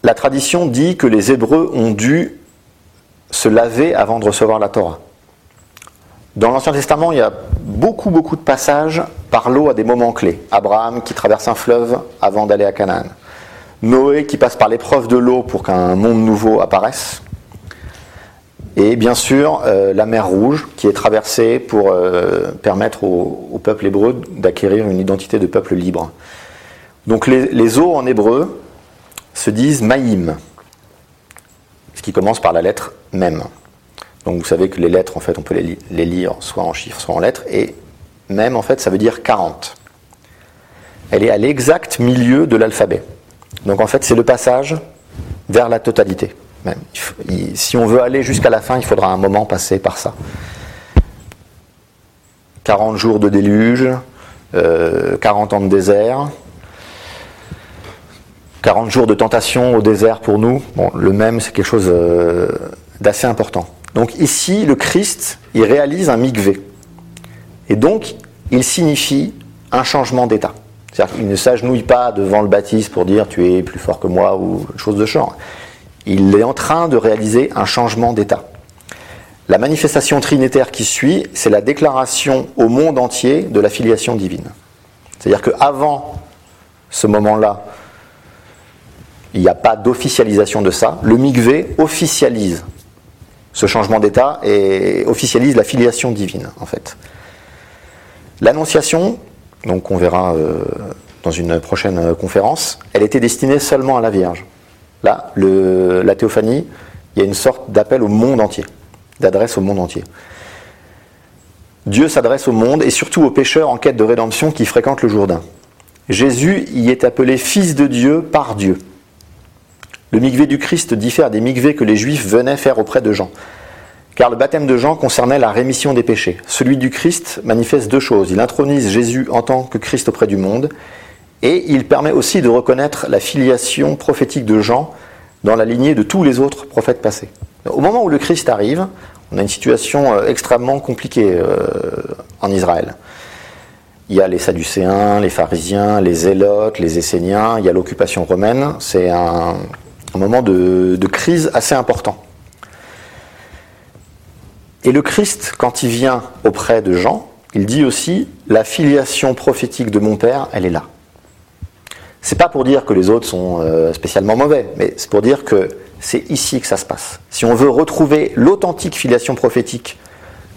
La tradition dit que les Hébreux ont dû se laver avant de recevoir la Torah. Dans l'Ancien Testament, il y a beaucoup, beaucoup de passages par l'eau à des moments clés. Abraham qui traverse un fleuve avant d'aller à Canaan. Noé qui passe par l'épreuve de l'eau pour qu'un monde nouveau apparaisse. Et bien sûr, euh, la mer Rouge, qui est traversée pour euh, permettre au, peuple hébreu d'acquérir une identité de peuple libre. Donc les, eaux en hébreu se disent maïm, ce qui commence par la lettre même. Donc vous savez que les lettres, en fait, on peut les, lire soit en chiffres, soit en lettres, et même, en fait, ça veut dire 40. Elle est à l'exact milieu de l'alphabet. Donc en fait, c'est le passage vers la totalité si on veut aller jusqu'à la fin, il faudra un moment passer par ça. 40 jours de déluge, 40 euh, ans de désert, 40 jours de tentation au désert pour nous. Bon, le même, c'est quelque chose euh, d'assez important. Donc ici, le Christ, il réalise un mikvé. Et donc, il signifie un changement d'état. C'est-à-dire qu'il ne s'agenouille pas devant le baptiste pour dire tu es plus fort que moi ou chose de genre il est en train de réaliser un changement d'état. La manifestation trinitaire qui suit, c'est la déclaration au monde entier de la filiation divine. C'est-à-dire qu'avant ce moment-là, il n'y a pas d'officialisation de ça. Le mikvé officialise ce changement d'état officialise la filiation divine, en fait. L'annonciation, donc on verra euh, dans une prochaine conférence, elle était destinée seulement à la Vierge. Là, la théophanie, il y a une sorte d'appel au monde entier, d'adresse au monde entier. Dieu s'adresse au monde et surtout aux pécheurs en quête de rédemption qui fréquentent le Jourdain. Jésus y est appelé Fils de Dieu par Dieu. Le migvé du Christ diffère des migvés que les Juifs venaient faire auprès de Jean. Car le baptême de Jean concernait la rémission des péchés. Celui du Christ manifeste deux choses. Il intronise Jésus en tant que Christ auprès du monde et il permet aussi de reconnaître la filiation prophétique de Jean dans la lignée de tous les autres prophètes passés. Au moment où le Christ arrive, on a une situation euh, extrêmement compliquée euh, en Israël. Il y a les Sadducéens, les pharisiens, les Zélotes, les Esséniens, il y a l'occupation romaine. C'est un, moment de, crise assez important. Et le Christ, quand il vient auprès de Jean, il dit aussi la filiation prophétique de mon Père, elle est là. C'est pas pour dire que les autres sont euh, spécialement mauvais, mais c'est pour dire que c'est ici que ça se passe. Si on veut retrouver l'authentique filiation prophétique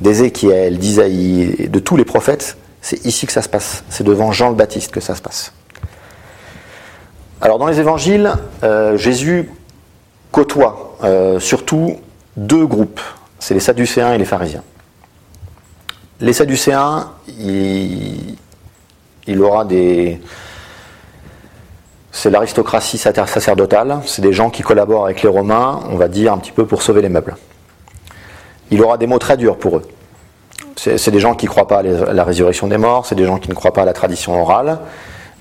d'Ézéchiel, d'Isaïe de tous les prophètes, c'est ici que ça se passe. C'est devant Jean le Baptiste que ça se passe. Alors dans les évangiles, euh, Jésus côtoie euh, surtout deux groupes. C'est les Sadducéens et les pharisiens. Les Sadducéens, il, il aura des, c'est l'aristocratie sacerdotale, c'est des gens qui collaborent avec les Romains, on va dire un petit peu pour sauver les meubles. Il aura des mots très durs pour eux. C'est des gens qui ne croient pas à la résurrection des morts, c'est des gens qui ne croient pas à la tradition orale,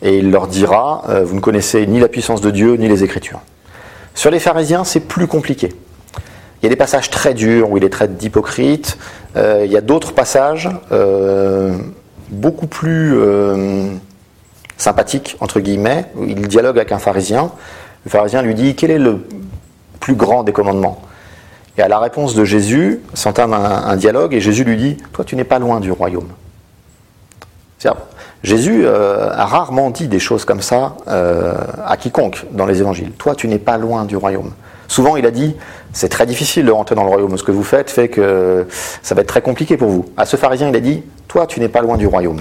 et il leur dira, euh, vous ne connaissez ni la puissance de Dieu, ni les Écritures. Sur les pharisiens, c'est plus compliqué. Il y a des passages très durs où il est traite d'hypocrite, euh, il y a d'autres passages euh, beaucoup plus sympathique, entre guillemets, où il dialogue avec un pharisien. Le pharisien lui dit Quel est le plus grand des commandements? Et à la réponse de Jésus, s'entame un, un, dialogue et Jésus lui dit Toi, tu n'es pas loin du royaume. Jésus euh, a rarement dit des choses comme ça euh, à quiconque dans les évangiles. Toi, tu n'es pas loin du royaume. Souvent, il a dit c'est très difficile de rentrer dans le royaume. Ce que vous faites fait que ça va être très compliqué pour vous. À ce pharisien, il a dit toi, tu n'es pas loin du royaume.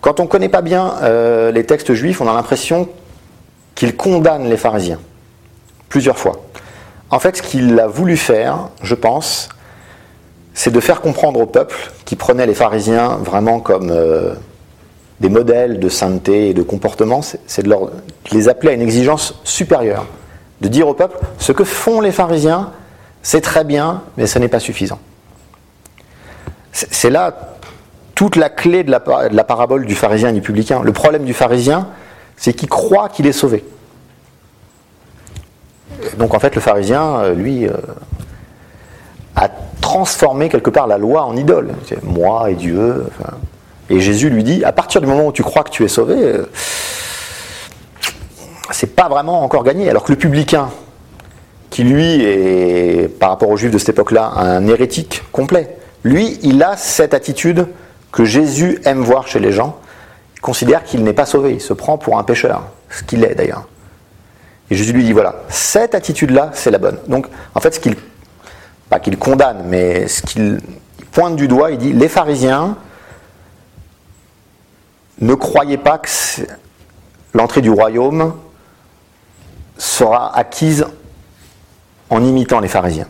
Quand on ne connaît pas bien euh, les textes juifs, on a l'impression qu'il condamne les pharisiens, plusieurs fois. En fait, ce qu'il a voulu faire, je pense, c'est de faire comprendre au peuple qui prenait les pharisiens vraiment comme euh, des modèles de sainteté et de comportement, c'est de, les appeler à une exigence supérieure. De dire au peuple, ce que font les pharisiens, c'est très bien, mais ce n'est pas suffisant. C'est là toute la clé de la, de la, parabole du pharisien et du publicain. Le problème du pharisien, c'est qu'il croit qu'il est sauvé. Donc en fait, le pharisien, euh, lui, euh, a transformé quelque part la loi en idole. Moi et Dieu. Et Jésus lui dit, à partir du moment où tu crois que tu es sauvé, euh, c'est pas vraiment encore gagné. Alors que le publicain, qui lui est, par rapport aux juifs de cette époque-là, un hérétique complet, lui, il a cette attitude que Jésus aime voir chez les gens, il considère qu'il n'est pas sauvé, il se prend pour un pécheur, ce qu'il est d'ailleurs. Et Jésus lui dit voilà, cette attitude-là, c'est la bonne. Donc, en fait, ce qu'il, qu'il condamne, mais ce qu'il pointe du doigt, il dit les pharisiens ne croyez pas que l'entrée du royaume sera acquise en imitant les pharisiens.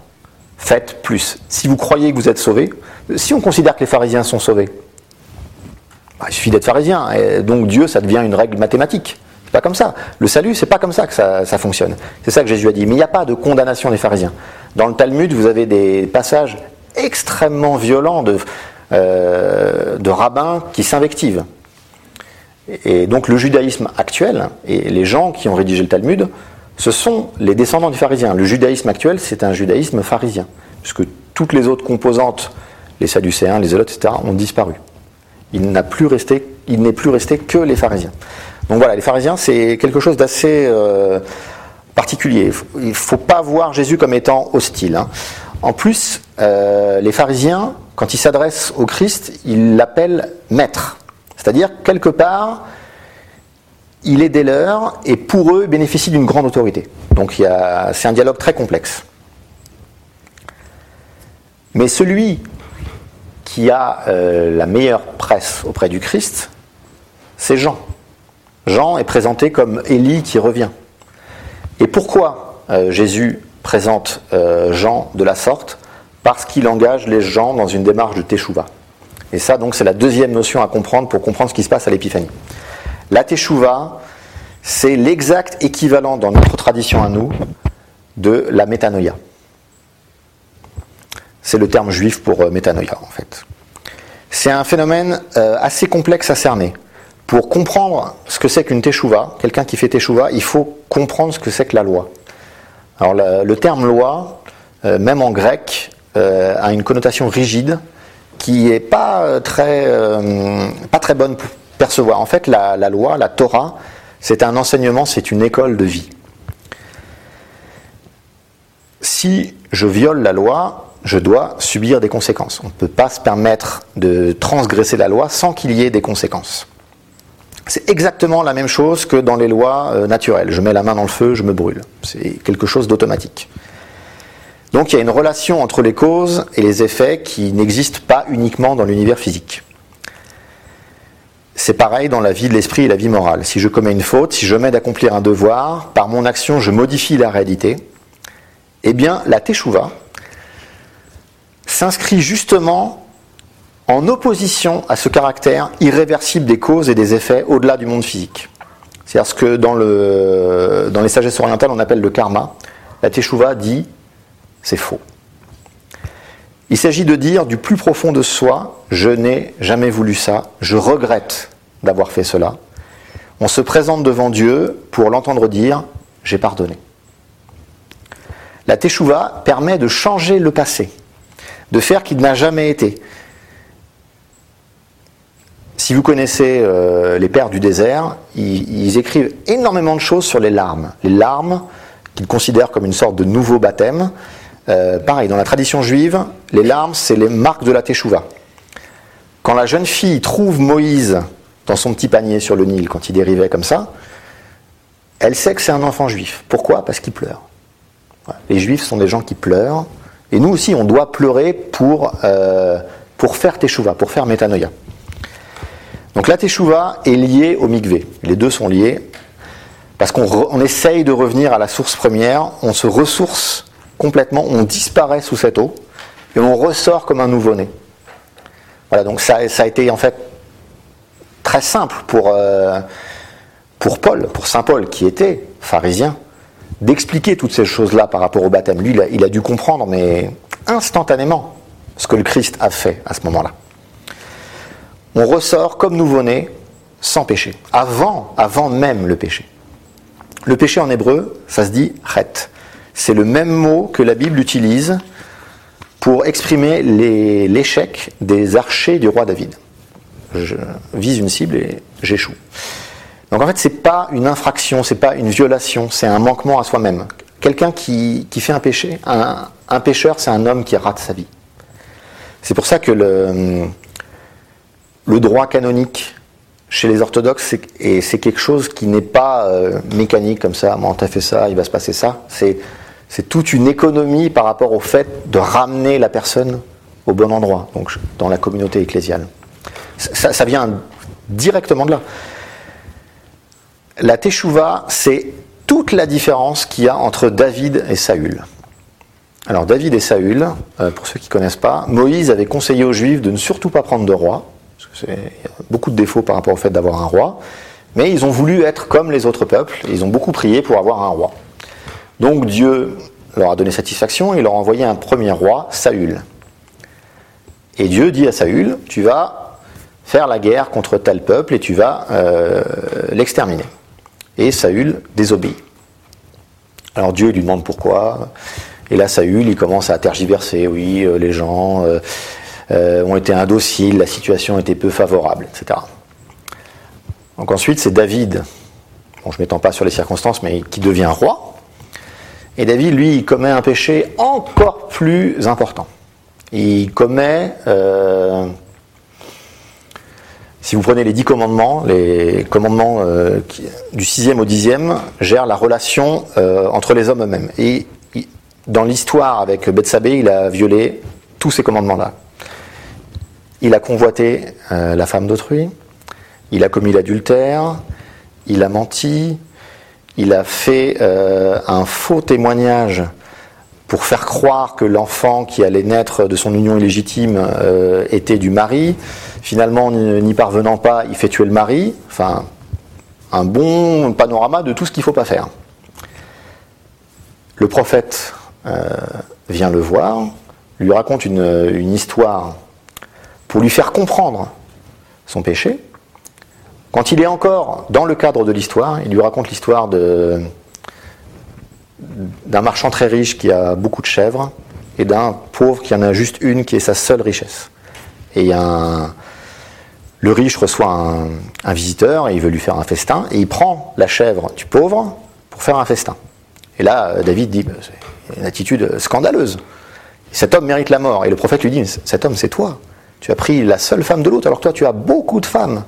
Faites plus. Si vous croyez que vous êtes sauvés, si on considère que les pharisiens sont sauvés, bah, il suffit d'être pharisien. Donc Dieu, ça devient une règle mathématique. Pas comme ça. Le salut, c'est pas comme ça que ça, fonctionne. C'est ça que Jésus a dit. Mais il n'y a pas de condamnation des pharisiens. Dans le Talmud, vous avez des passages extrêmement violents de, euh, de rabbins qui s'invectivent. Et donc le judaïsme actuel, et les gens qui ont rédigé le Talmud, ce sont les descendants du pharisien. Le judaïsme actuel, c'est un judaïsme pharisien, puisque toutes les autres composantes, les sadducéens, les zélotes, etc., ont disparu. Il n'est plus resté que les pharisiens. Donc voilà, les pharisiens, c'est quelque chose d'assez euh, particulier. Il ne faut pas voir Jésus comme étant hostile. Hein. En plus, euh, les pharisiens, quand ils s'adressent au Christ, ils l'appellent maître. C'est-à-dire, quelque part, il est des leurs et pour eux, bénéficie d'une grande autorité. Donc c'est un dialogue très complexe. Mais celui qui a euh, la meilleure presse auprès du Christ, c'est Jean. Jean est présenté comme Élie qui revient. Et pourquoi euh, Jésus présente euh, Jean de la sorte? Parce qu'il engage les gens dans une démarche de teshuva. Et ça, donc, c'est la deuxième notion à comprendre pour comprendre ce qui se passe à l'épiphanie. La teshuva, c'est l'exact équivalent dans notre tradition à nous de la métanoïa. C'est le terme juif pour euh, métanoïa, en fait. C'est un phénomène assez complexe à cerner. Pour comprendre ce que c'est qu'une teshuva, quelqu'un qui fait teshuva, il faut comprendre ce que c'est que la loi. Alors le terme loi, euh, même en grec, euh, a une connotation rigide qui n'est pas, euh, très, pas très bonne pour percevoir. En fait, la loi, la Torah, c'est un enseignement, c'est une école de vie. Si je viole la loi, je dois subir des conséquences. On ne peut pas se permettre de transgresser la loi sans qu'il y ait des conséquences. C'est exactement la même chose que dans les lois euh, naturelles. Je mets la main dans le feu, je me brûle. C'est quelque chose d'automatique. Donc il y a une relation entre les causes et les effets qui n'existe pas uniquement dans l'univers physique. C'est pareil dans la vie de l'esprit et la vie morale. Si je commets une faute, si je m'aide à accomplir un devoir, par mon action je modifie la réalité, eh bien la teshuva s'inscrit justement en opposition à ce caractère irréversible des causes et des effets au-delà du monde physique. C'est-à-dire ce que dans, le, dans les sagesses orientales on appelle le karma. La teshuva dit c'est faux. Il s'agit de dire du plus profond de soi, je n'ai jamais voulu ça, je regrette d'avoir fait cela. On se présente devant Dieu pour l'entendre dire, j'ai pardonné. La teshuva permet de changer le passé, de faire qu'il n'a jamais été. Si vous connaissez euh, les pères du désert, ils, écrivent énormément de choses sur les larmes. Les larmes qu'ils considèrent comme une sorte de nouveau baptême. Euh, pareil, dans la tradition juive, les larmes, c'est les marques de la teshuva. Quand la jeune fille trouve Moïse dans son petit panier sur le Nil, quand il dérivait comme ça, elle sait que c'est un enfant juif. Pourquoi? Parce qu'il pleure. Les juifs sont des gens qui pleurent. Et nous aussi, on doit pleurer pour, euh, pour faire teshuva, pour faire métanoïa. Donc la teshuva est liée au mikvé. Les deux sont liés parce qu'on on essaye de revenir à la source première, on se ressource complètement, on disparaît sous cette eau et on ressort comme un nouveau-né. Voilà, donc ça, a été en fait très simple pour, euh, pour Paul, pour Saint Paul, qui était pharisien, d'expliquer toutes ces choses-là par rapport au baptême. Lui, il a, il a dû comprendre, mais instantanément, ce que le Christ a fait à ce moment-là. On ressort comme nouveau-né, sans péché, avant, avant même le péché. Le péché en hébreu, ça se dit chet. C'est le même mot que la Bible utilise pour exprimer l'échec des archers du roi David. Je vise une cible et j'échoue. Donc en fait, c'est pas une infraction, c'est pas une violation, c'est un manquement à soi-même. Quelqu'un qui, qui, fait un péché, un, un pécheur, c'est un homme qui rate sa vie. C'est pour ça que le, le droit canonique chez les orthodoxes, c'est, c'est quelque chose qui n'est pas euh, mécanique comme ça, bon, t'as fait ça, il va se passer ça. C'est, toute une économie par rapport au fait de ramener la personne au bon endroit, donc dans la communauté ecclésiale. Ça, ça vient directement de là. La Teshuvah, c'est toute la différence qu'il y a entre David et Saül. Alors David et Saül, euh, pour ceux qui ne connaissent pas, Moïse avait conseillé aux Juifs de ne surtout pas prendre de roi, qu'il y a beaucoup de défauts par rapport au fait d'avoir un roi, mais ils ont voulu être comme les autres peuples, ils ont beaucoup prié pour avoir un roi. Donc Dieu leur a donné satisfaction, et il leur a envoyé un premier roi, Saül. Et Dieu dit à Saül, tu vas faire la guerre contre tel peuple et tu vas euh, l'exterminer. Et Saül désobéit. Alors Dieu lui demande pourquoi. Et là, Saül, il commence à tergiverser. Oui, euh, les gens euh, ont été indociles, la situation était peu favorable, etc. Donc ensuite, c'est David, je ne m'étends pas sur les circonstances, mais qui devient roi. Et David, lui, commet un péché encore plus important. Il commet euh, si vous prenez les dix commandements, les commandements euh, du sixième au dixième gèrent la relation euh, entre les hommes eux-mêmes. Et dans l'histoire avec Bethsabée, il a violé tous ces commandements-là. Il a convoité euh, la femme d'autrui, il a commis l'adultère, il a menti, il a fait euh, un faux témoignage pour faire croire que l'enfant qui allait naître de son union illégitime euh, était du mari. Finalement, n'y parvenant pas, il fait tuer le mari. Enfin, un bon panorama de tout ce qu'il ne faut pas faire. Le prophète vient le voir, lui raconte une, histoire pour lui faire comprendre son péché. Quand il est encore dans le cadre de l'histoire, il lui raconte l'histoire d'un marchand très riche qui a beaucoup de chèvres et d'un pauvre qui en a juste une qui est sa seule richesse. Et le riche reçoit un, un visiteur et il veut lui faire un festin et il prend la chèvre du pauvre pour faire un festin. Et là, David dit, bah, c'est une attitude scandaleuse. Cet homme mérite la mort. Et le prophète lui dit, cet homme c'est toi. Tu as pris la seule femme de l'autre, alors toi tu as beaucoup de femmes.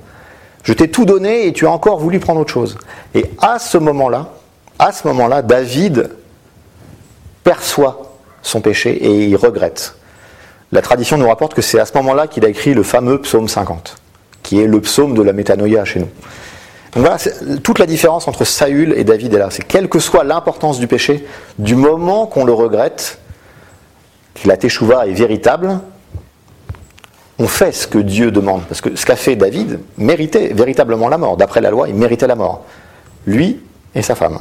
Je t'ai tout donné et tu as encore voulu prendre autre chose. Et à ce moment-là, à ce moment-là, David perçoit son péché et il regrette. La tradition nous rapporte que c'est à ce moment-là qu'il a écrit le fameux psaume 50, qui est le psaume de la métanoïa chez nous. Donc voilà, toute la différence entre Saül et David est là. C'est quelle que soit l'importance du péché, du moment qu'on le regrette, que la teshuva est véritable, on fait ce que Dieu demande. Parce que ce qu'a fait David méritait véritablement la mort. D'après la loi, il méritait la mort. Lui et sa femme.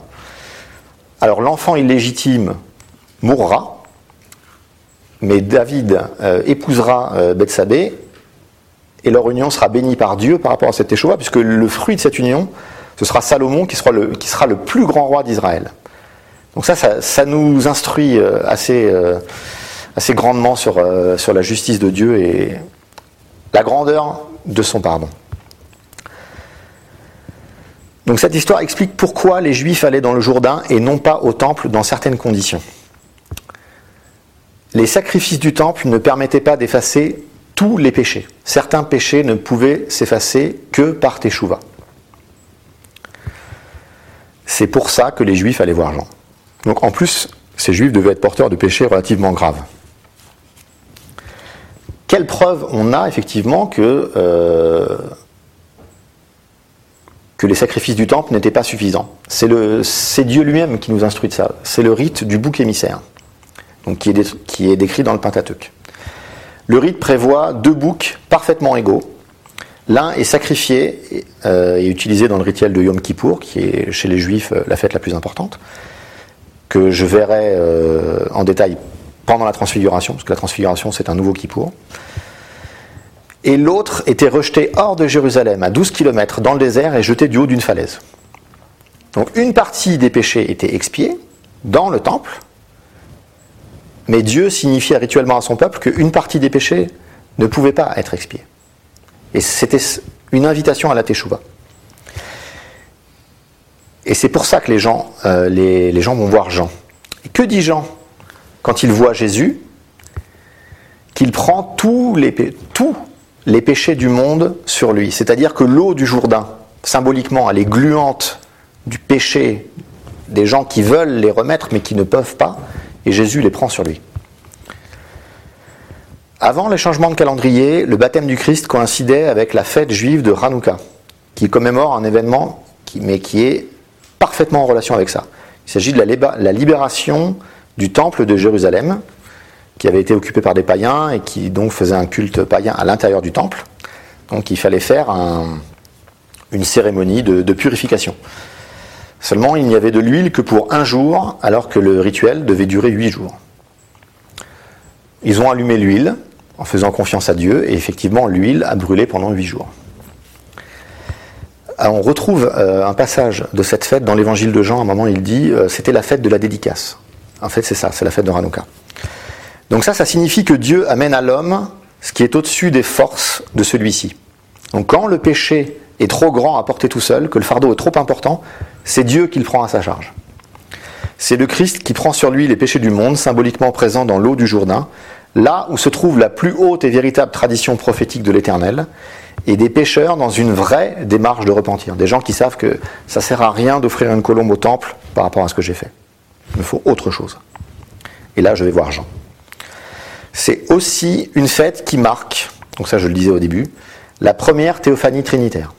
Alors l'enfant illégitime mourra, mais David euh, épousera euh, et leur union sera bénie par Dieu par rapport à cette échoua, puisque le fruit de cette union, ce sera Salomon qui sera le, plus grand roi d'Israël. Donc ça, ça, nous instruit euh, assez, euh, assez grandement sur, sur la justice de Dieu et la grandeur de son pardon. Donc cette histoire explique pourquoi les Juifs allaient dans le Jourdain et non pas au temple dans certaines conditions. Les sacrifices du temple ne permettaient pas d'effacer tous les péchés. Certains péchés ne pouvaient s'effacer que par Teshuvah. C'est pour ça que les Juifs allaient voir Jean. Donc en plus, ces Juifs devaient être porteurs de péchés relativement graves. Quelle preuve on a effectivement que, euh, que les sacrifices du temple n'étaient pas suffisants? C'est Dieu lui-même qui nous instruit de ça. C'est le rite du bouc émissaire, donc qui, est qui est décrit dans le Pentateuque. Le rite prévoit deux boucs parfaitement égaux. L'un est sacrifié euh, et utilisé dans le rituel de Yom Kippour, qui est chez les Juifs euh, la fête la plus importante, que je verrai euh, en détail pendant la transfiguration, parce que la transfiguration c'est un nouveau Kippour. Et l'autre était rejeté hors de Jérusalem, à 12 km dans le désert, et jeté du haut d'une falaise. Donc une partie des péchés était expiée dans le temple, mais Dieu signifiait rituellement à son peuple qu'une partie des péchés ne pouvait pas être expiée. Et c'était une invitation à la Teshuvah. Et c'est pour ça que les gens, euh, les, les, gens vont voir Jean. Et que dit Jean? Quand il voit Jésus Qu'il prend tous les, péchés du monde sur lui. C'est-à-dire que l'eau du Jourdain, symboliquement, elle est gluante du péché des gens qui veulent les remettre mais qui ne peuvent pas et Jésus les prend sur lui. Avant les changements de calendrier, le baptême du Christ coïncidait avec la fête juive de Hanouka, qui commémore un événement, qui, mais qui est parfaitement en relation avec ça. Il s'agit de la, libération du temple de Jérusalem, qui avait été occupé par des païens et qui donc faisait un culte païen à l'intérieur du temple. Donc il fallait faire un, une cérémonie de, purification. Seulement, il n'y avait de l'huile que pour un jour, alors que le rituel devait durer huit jours. Ils ont allumé l'huile en faisant confiance à Dieu, et effectivement, l'huile a brûlé pendant huit jours. Alors, on retrouve euh, un passage de cette fête dans l'évangile de Jean. À un moment, il dit euh, c'était la fête de la dédicace. En fait, c'est ça, c'est la fête de Hanouka. Donc, ça, ça signifie que Dieu amène à l'homme ce qui est au-dessus des forces de celui-ci. Donc, quand le péché est trop grand à porter tout seul, que le fardeau est trop important, c'est Dieu qui le prend à sa charge. C'est le Christ qui prend sur lui les péchés du monde, symboliquement présents dans l'eau du Jourdain, là où se trouve la plus haute et véritable tradition prophétique de l'Éternel, et des pécheurs dans une vraie démarche de repentir. Des gens qui savent que ça sert à rien d'offrir une colombe au temple par rapport à ce que j'ai fait. Il me faut autre chose. Et là, je vais voir Jean. C'est aussi une fête qui marque, donc ça je le disais au début, la première théophanie trinitaire.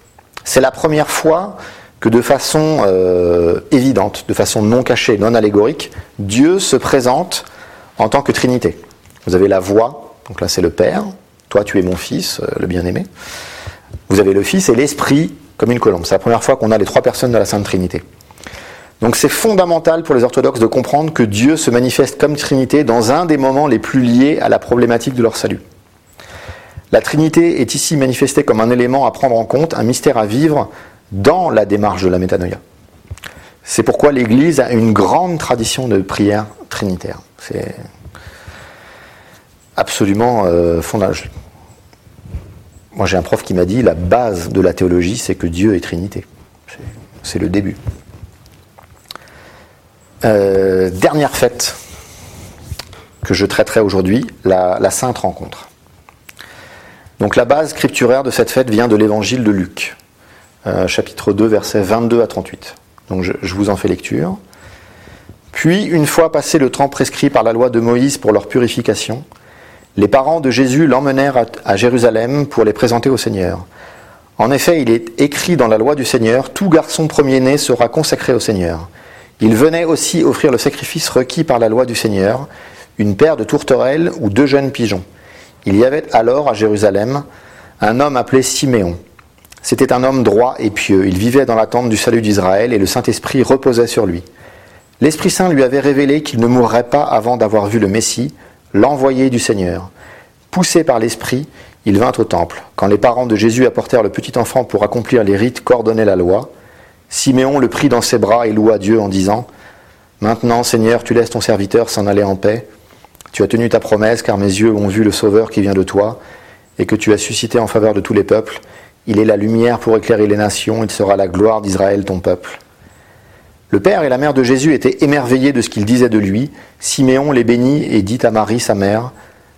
C'est la première fois que de façon euh, évidente, de façon non cachée, non allégorique, Dieu se présente en tant que Trinité. Vous avez la voix, donc là c'est le Père, toi tu es mon Fils, euh, le bien-aimé. Vous avez le Fils et l'Esprit comme une colombe. C'est la première fois qu'on a les trois personnes de la Sainte Trinité. Donc c'est fondamental pour les orthodoxes de comprendre que Dieu se manifeste comme Trinité dans un des moments les plus liés à la problématique de leur salut. La Trinité est ici manifestée comme un élément à prendre en compte, un mystère à vivre dans la démarche de la métanoïa. C'est pourquoi l'Église a une grande tradition de prière trinitaire. absolument euh, fondamental. Moi, j'ai un prof qui m'a dit la base de la théologie, c'est que Dieu est Trinité. C'est- C'est le début. Euh, dernière fête que je traiterai aujourd'hui, la, Sainte Rencontre. Donc la base scripturaire de cette fête vient de l'évangile de Luc, euh, chapitre 2, versets 22 à 38. Donc je, vous en fais lecture. Puis, une fois passé le temps prescrit par la loi de Moïse pour leur purification, les parents de Jésus l'emmenèrent à Jérusalem pour les présenter au Seigneur. En effet, il est écrit dans la loi du Seigneur, tout garçon premier-né sera consacré au Seigneur. Il venait aussi offrir le sacrifice requis par la loi du Seigneur, une paire de tourterelles ou deux jeunes pigeons. Il y avait alors à Jérusalem un homme appelé Siméon. C'était un homme droit et pieux. Il vivait dans l'attente du salut d'Israël et le Saint-Esprit reposait sur lui. L'Esprit Saint lui avait révélé qu'il ne mourrait pas avant d'avoir vu le Messie, l'envoyé du Seigneur. Poussé par l'Esprit, il vint au temple. Quand les parents de Jésus apportèrent le petit enfant pour accomplir les rites qu'ordonnait la loi, Siméon le prit dans ses bras et loua Dieu en disant Maintenant, Seigneur, tu laisses ton serviteur s'en aller en paix. Tu as tenu ta promesse, car mes yeux ont vu le Sauveur qui vient de toi, et que tu as suscité en faveur de tous les peuples. Il est la lumière pour éclairer les nations, il sera la gloire d'Israël, ton peuple. Le père et la mère de Jésus étaient émerveillés de ce qu'il disait de lui. Siméon les bénit et dit à Marie, sa mère,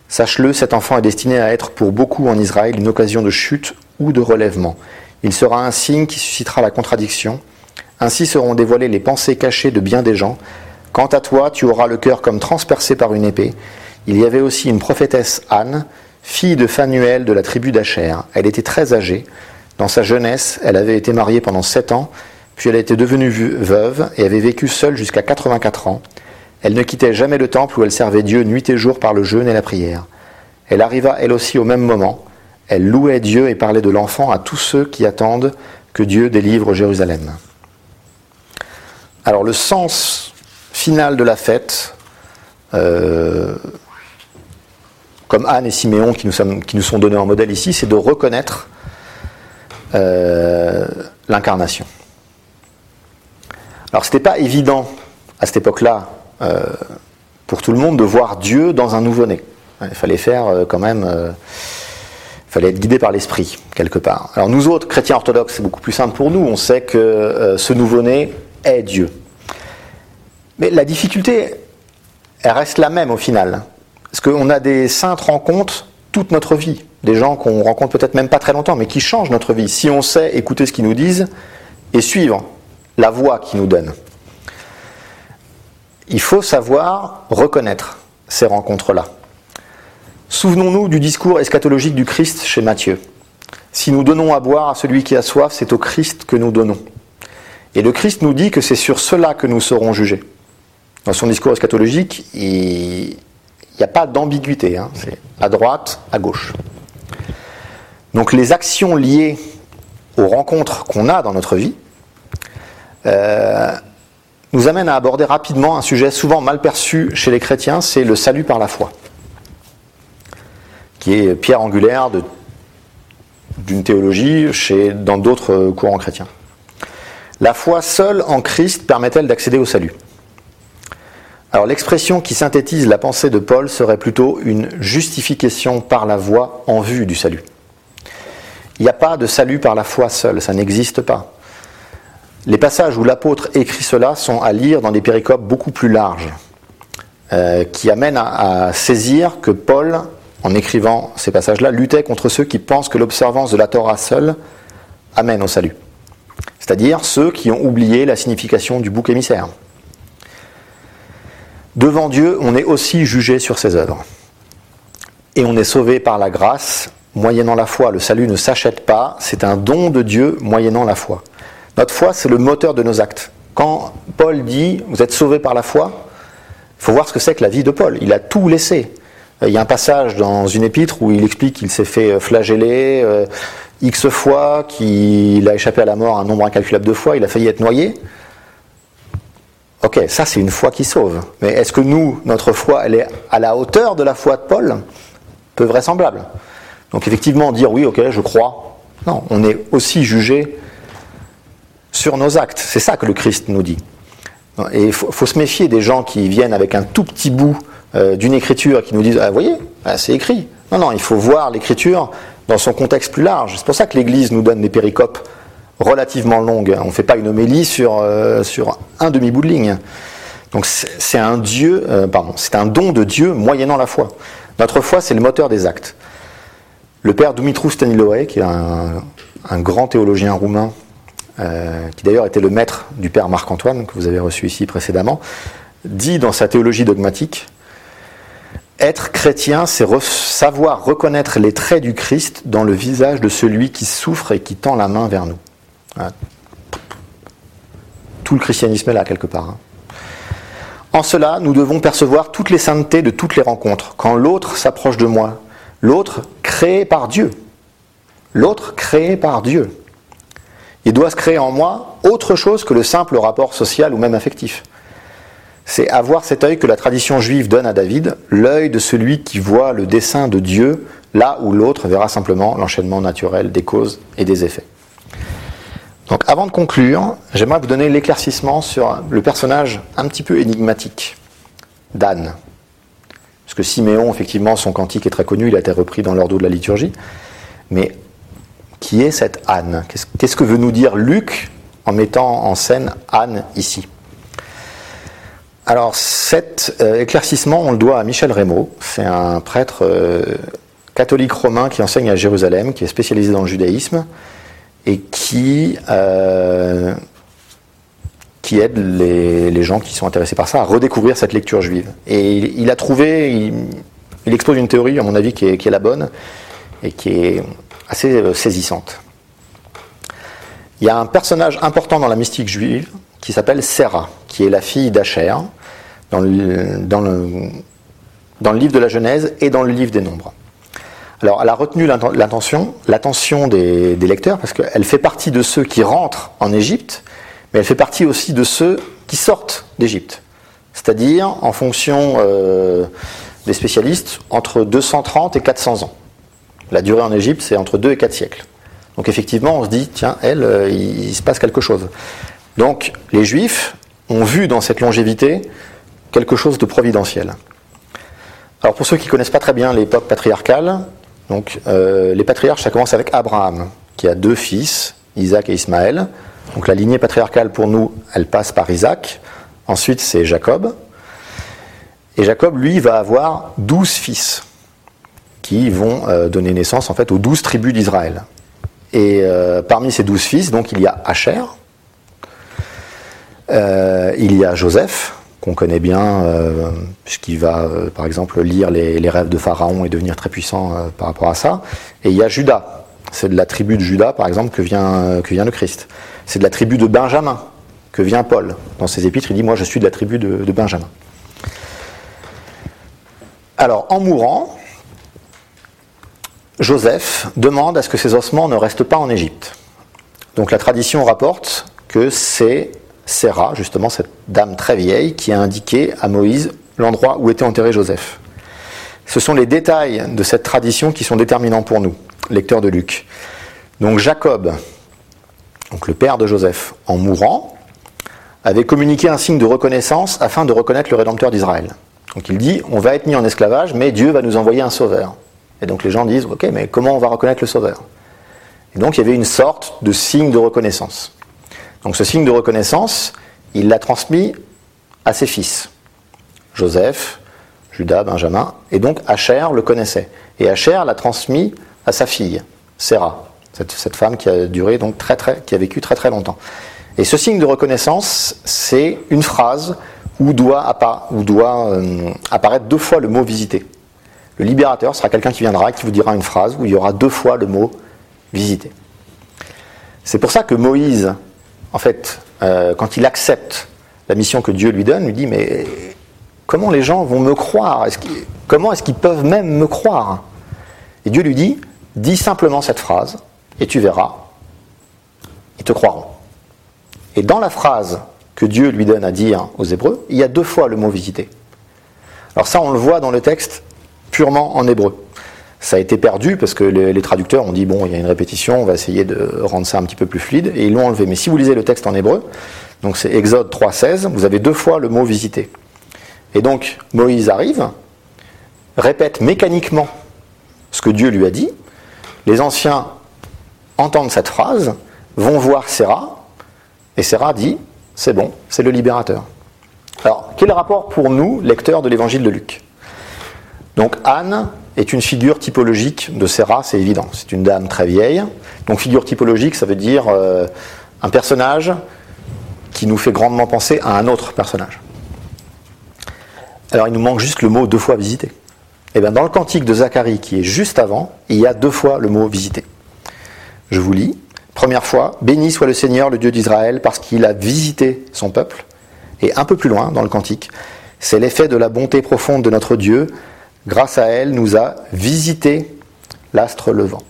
Sache-le, cet enfant est destiné à être pour beaucoup en Israël une occasion de chute ou de relèvement. Il sera un signe qui suscitera la contradiction. Ainsi seront dévoilées les pensées cachées de bien des gens. Quant à toi, tu auras le cœur comme transpercé par une épée. Il y avait aussi une prophétesse Anne, fille de Phanuel de la tribu d'Acher. Elle était très âgée. Dans sa jeunesse, elle avait été mariée pendant sept ans, puis elle était devenue veuve et avait vécu seule jusqu'à 84 ans. Elle ne quittait jamais le temple où elle servait Dieu nuit et jour par le jeûne et la prière. Elle arriva elle aussi au même moment. Elle louait Dieu et parlait de l'enfant à tous ceux qui attendent que Dieu délivre Jérusalem. Alors le sens final de la fête, euh, comme Anne et Siméon qui nous, sont donnés en modèle ici, c'est de reconnaître euh, l'incarnation. Alors c'était pas évident à cette époque-là euh, pour tout le monde de voir Dieu dans un nouveau-né. Il fallait faire quand même, fallait être guidé par l'esprit quelque part. Alors nous autres chrétiens orthodoxes, c'est beaucoup plus simple pour nous. On sait que euh, ce nouveau-né est Dieu. Mais la difficulté, elle reste la même au final. Parce qu'on a des saintes rencontres toute notre vie. Des gens qu'on rencontre peut-être même pas très longtemps, mais qui changent notre vie. Si on sait écouter ce qu'ils nous disent et suivre la voie qu'ils nous donnent. Il faut savoir reconnaître ces rencontres-là. Souvenons-nous du discours eschatologique du Christ chez Matthieu. Si nous donnons à boire à celui qui a soif, c'est au Christ que nous donnons. Et le Christ nous dit que c'est sur cela que nous serons jugés. Dans son discours eschatologique, il n'y a pas d'ambiguïté. Hein. C'est à droite, à gauche. Donc les actions liées aux rencontres qu'on a dans notre vie euh, nous amènent à aborder rapidement un sujet souvent mal perçu chez les chrétiens, c'est le salut par la foi, qui est pierre angulaire d'une théologie dans d'autres courants chrétiens. La foi seule en Christ permet-elle d'accéder au salut? Alors l'expression qui synthétise la pensée de Paul serait plutôt une justification par la voie en vue du salut. Il n'y a pas de salut par la foi seule, ça n'existe pas. Les passages où l'apôtre écrit cela sont à lire dans des péricopes beaucoup plus larges, euh, qui amènent à, saisir que Paul, en écrivant ces passages-là, luttait contre ceux qui pensent que l'observance de la Torah seule amène au salut. C'est-à-dire ceux qui ont oublié la signification du bouc émissaire. Devant Dieu, on est aussi jugé sur ses œuvres. Et on est sauvé par la grâce, moyennant la foi. Le salut ne s'achète pas, c'est un don de Dieu moyennant la foi. Notre foi, c'est le moteur de nos actes. Quand Paul dit Vous êtes sauvés par la foi, il faut voir ce que c'est que la vie de Paul. Il a tout laissé. Il y a un passage dans une épître où il explique qu'il s'est fait flageller euh, X fois, qu'il a échappé à la mort un nombre incalculable de fois, il a failli être noyé. Ok, ça c'est une foi qui sauve. Mais est-ce que nous, notre foi, elle est à la hauteur de la foi de Paul? Peu vraisemblable. Donc effectivement, dire oui, ok, je crois. Non, on est aussi jugé sur nos actes. C'est ça que le Christ nous dit. Et il faut, se méfier des gens qui viennent avec un tout petit bout euh, d'une écriture qui nous disent Ah, vous voyez, ah, c'est écrit. Non, non, il faut voir l'écriture dans son contexte plus large. C'est pour ça que l'Église nous donne des péricopes relativement longues. On ne fait pas une homélie sur, euh, sur un demi-bout de ligne. Donc c'est un Dieu, euh, c'est un don de Dieu moyennant la foi. Notre foi, c'est le moteur des actes. Le père Dumitru Staniloae, qui est un grand théologien roumain, euh, qui d'ailleurs était le maître du père Marc-Antoine, que vous avez reçu ici précédemment, dit dans sa théologie dogmatique Être chrétien, c'est savoir reconnaître les traits du Christ dans le visage de celui qui souffre et qui tend la main vers nous. Voilà. Tout le christianisme est là, quelque part. hein. En cela, nous devons percevoir toutes les saintetés de toutes les rencontres. Quand l'autre s'approche de moi, l'autre créé par Dieu, l'autre créé par Dieu, il doit se créer en moi autre chose que le simple rapport social ou même affectif. C'est avoir cet œil que la tradition juive donne à David, l'œil de celui qui voit le dessein de Dieu là où l'autre verra simplement l'enchaînement naturel des causes et des effets. Donc avant de conclure, j'aimerais vous donner l'éclaircissement sur le personnage un petit peu énigmatique d'Anne. Parce que Siméon, effectivement, son cantique est très connu, il a été repris dans l'ordre de la liturgie. Mais qui est cette Anne Qu'est-ce que veut nous dire Luc en mettant en scène Anne ici? Alors cet euh, éclaircissement, on le doit à Michel Rémaud. C'est un prêtre euh, catholique romain qui enseigne à Jérusalem, qui est spécialisé dans le judaïsme et qui, euh, aide les, gens qui sont intéressés par ça à redécouvrir cette lecture juive. Et il, a trouvé, il, expose une théorie, à mon avis, qui est la bonne et qui est assez euh, saisissante. Il y a un personnage important dans la mystique juive qui s'appelle Séra, qui est la fille d'Acher, dans le, livre de la Genèse et dans le livre des Nombres. Alors, elle a retenu l'atten- l'attention, l'attention des, des lecteurs parce qu'elle fait partie de ceux qui rentrent en Égypte, mais elle fait partie aussi de ceux qui sortent d'Égypte. C'est-à-dire, en fonction euh, des spécialistes, entre 230 et 400 ans. La durée en Égypte, c'est entre 2 et 4 siècles. Donc effectivement, on se dit, tiens, elle, euh, il, se passe quelque chose. Donc les Juifs ont vu dans cette longévité quelque chose de providentiel. Alors pour ceux qui ne connaissent pas très bien l'époque patriarcale, donc euh, les patriarches, ça commence avec Abraham, qui a deux fils, Isaac et Ismaël. Donc la lignée patriarcale pour nous, elle passe par Isaac. Ensuite, c'est Jacob. Et Jacob, lui, va avoir douze fils qui vont euh, donner naissance en fait aux douze tribus d'Israël. Et euh, parmi ces douze fils, donc il y a Asher, euh, il y a Joseph, qu'on connaît bien, puisqu'il va, par exemple, lire les, rêves de Pharaon et devenir très puissant par rapport à ça. Et il y a Judas. C'est de la tribu de Judas, par exemple, que vient, le Christ. C'est de la tribu de Benjamin que vient Paul. Dans ses épîtres, il dit Moi, je suis de la tribu de Benjamin. Alors, en mourant, Joseph demande à ce que ses ossements ne restent pas en Égypte. Donc la tradition rapporte que c'est Séra, justement cette dame très vieille, qui a indiqué à Moïse l'endroit où était enterré Joseph. Ce sont les détails de cette tradition qui sont déterminants pour nous, lecteurs de Luc. Donc Jacob, donc le père de Joseph, en mourant, avait communiqué un signe de reconnaissance afin de reconnaître le Rédempteur d'Israël. Donc il dit, on va être mis en esclavage, mais Dieu va nous envoyer un sauveur. Et donc les gens disent, ok, mais comment on va reconnaître le sauveur? Et donc il y avait une sorte de signe de reconnaissance. Donc ce signe de reconnaissance, il l'a transmis à ses fils, Joseph, Judas, Benjamin, et donc Asher le connaissait. Et Asher l'a transmis à sa fille, Séra, cette, femme qui a duré donc très très, qui a vécu très très longtemps. Et ce signe de reconnaissance, c'est une phrase où doit, appa- où doit euh, apparaître deux fois le mot visiter. Le libérateur sera quelqu'un qui viendra et qui vous dira une phrase où il y aura deux fois le mot visiter. C'est pour ça que Moïse, en fait, euh, quand il accepte la mission que Dieu lui donne, lui dit Mais comment les gens vont me croire? Comment est-ce qu'ils peuvent même me croire? Et Dieu lui dit Dis simplement cette phrase et tu verras, ils te croiront. Et dans la phrase que Dieu lui donne à dire aux Hébreux, il y a deux fois le mot visiter. Alors ça, on le voit dans le texte purement en hébreu. Ça a été perdu parce que les, traducteurs ont dit bon, il y a une répétition, on va essayer de rendre ça un petit peu plus fluide, et ils l'ont enlevé. Mais si vous lisez le texte en hébreu, Donc c'est Exode 3.16, vous avez deux fois le mot visiter. Et donc Moïse arrive, répète mécaniquement ce que Dieu lui a dit. Les anciens entendent cette phrase, vont voir Séra, et Séra dit, c'est bon, c'est le libérateur. Alors, quel rapport pour nous, lecteurs de l'évangile de Luc? Donc Anne est une figure typologique de Séra, c'est évident. C'est une dame très vieille. Donc figure typologique, ça veut dire euh, un personnage qui nous fait grandement penser à un autre personnage. Alors il nous manque juste le mot deux fois visité. Et bien dans le cantique de Zacharie qui est juste avant, il y a deux fois le mot visité. Je vous lis. Première fois, béni soit le Seigneur, le Dieu d'Israël, parce qu'il a visité son peuple. Et un peu plus loin dans le cantique, c'est l'effet de la bonté profonde de notre Dieu. Grâce à elle, nous a visité l'astre levant.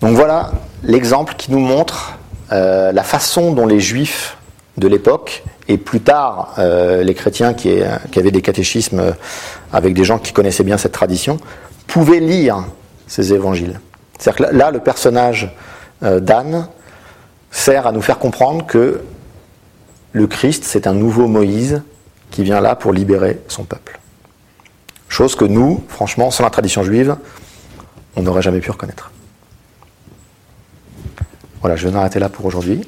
Donc voilà l'exemple qui nous montre euh, la façon dont les juifs de l'époque, et plus tard euh, les chrétiens qui, qui, avaient des catéchismes euh, avec des gens qui connaissaient bien cette tradition, pouvaient lire ces évangiles. C'est-à-dire que là, le personnage d'Anne sert à nous faire comprendre que le Christ, c'est un nouveau Moïse qui vient là pour libérer son peuple. Chose que nous, franchement, sans la tradition juive, on n'aurait jamais pu reconnaître. Voilà, je vais m'arrêter là pour aujourd'hui.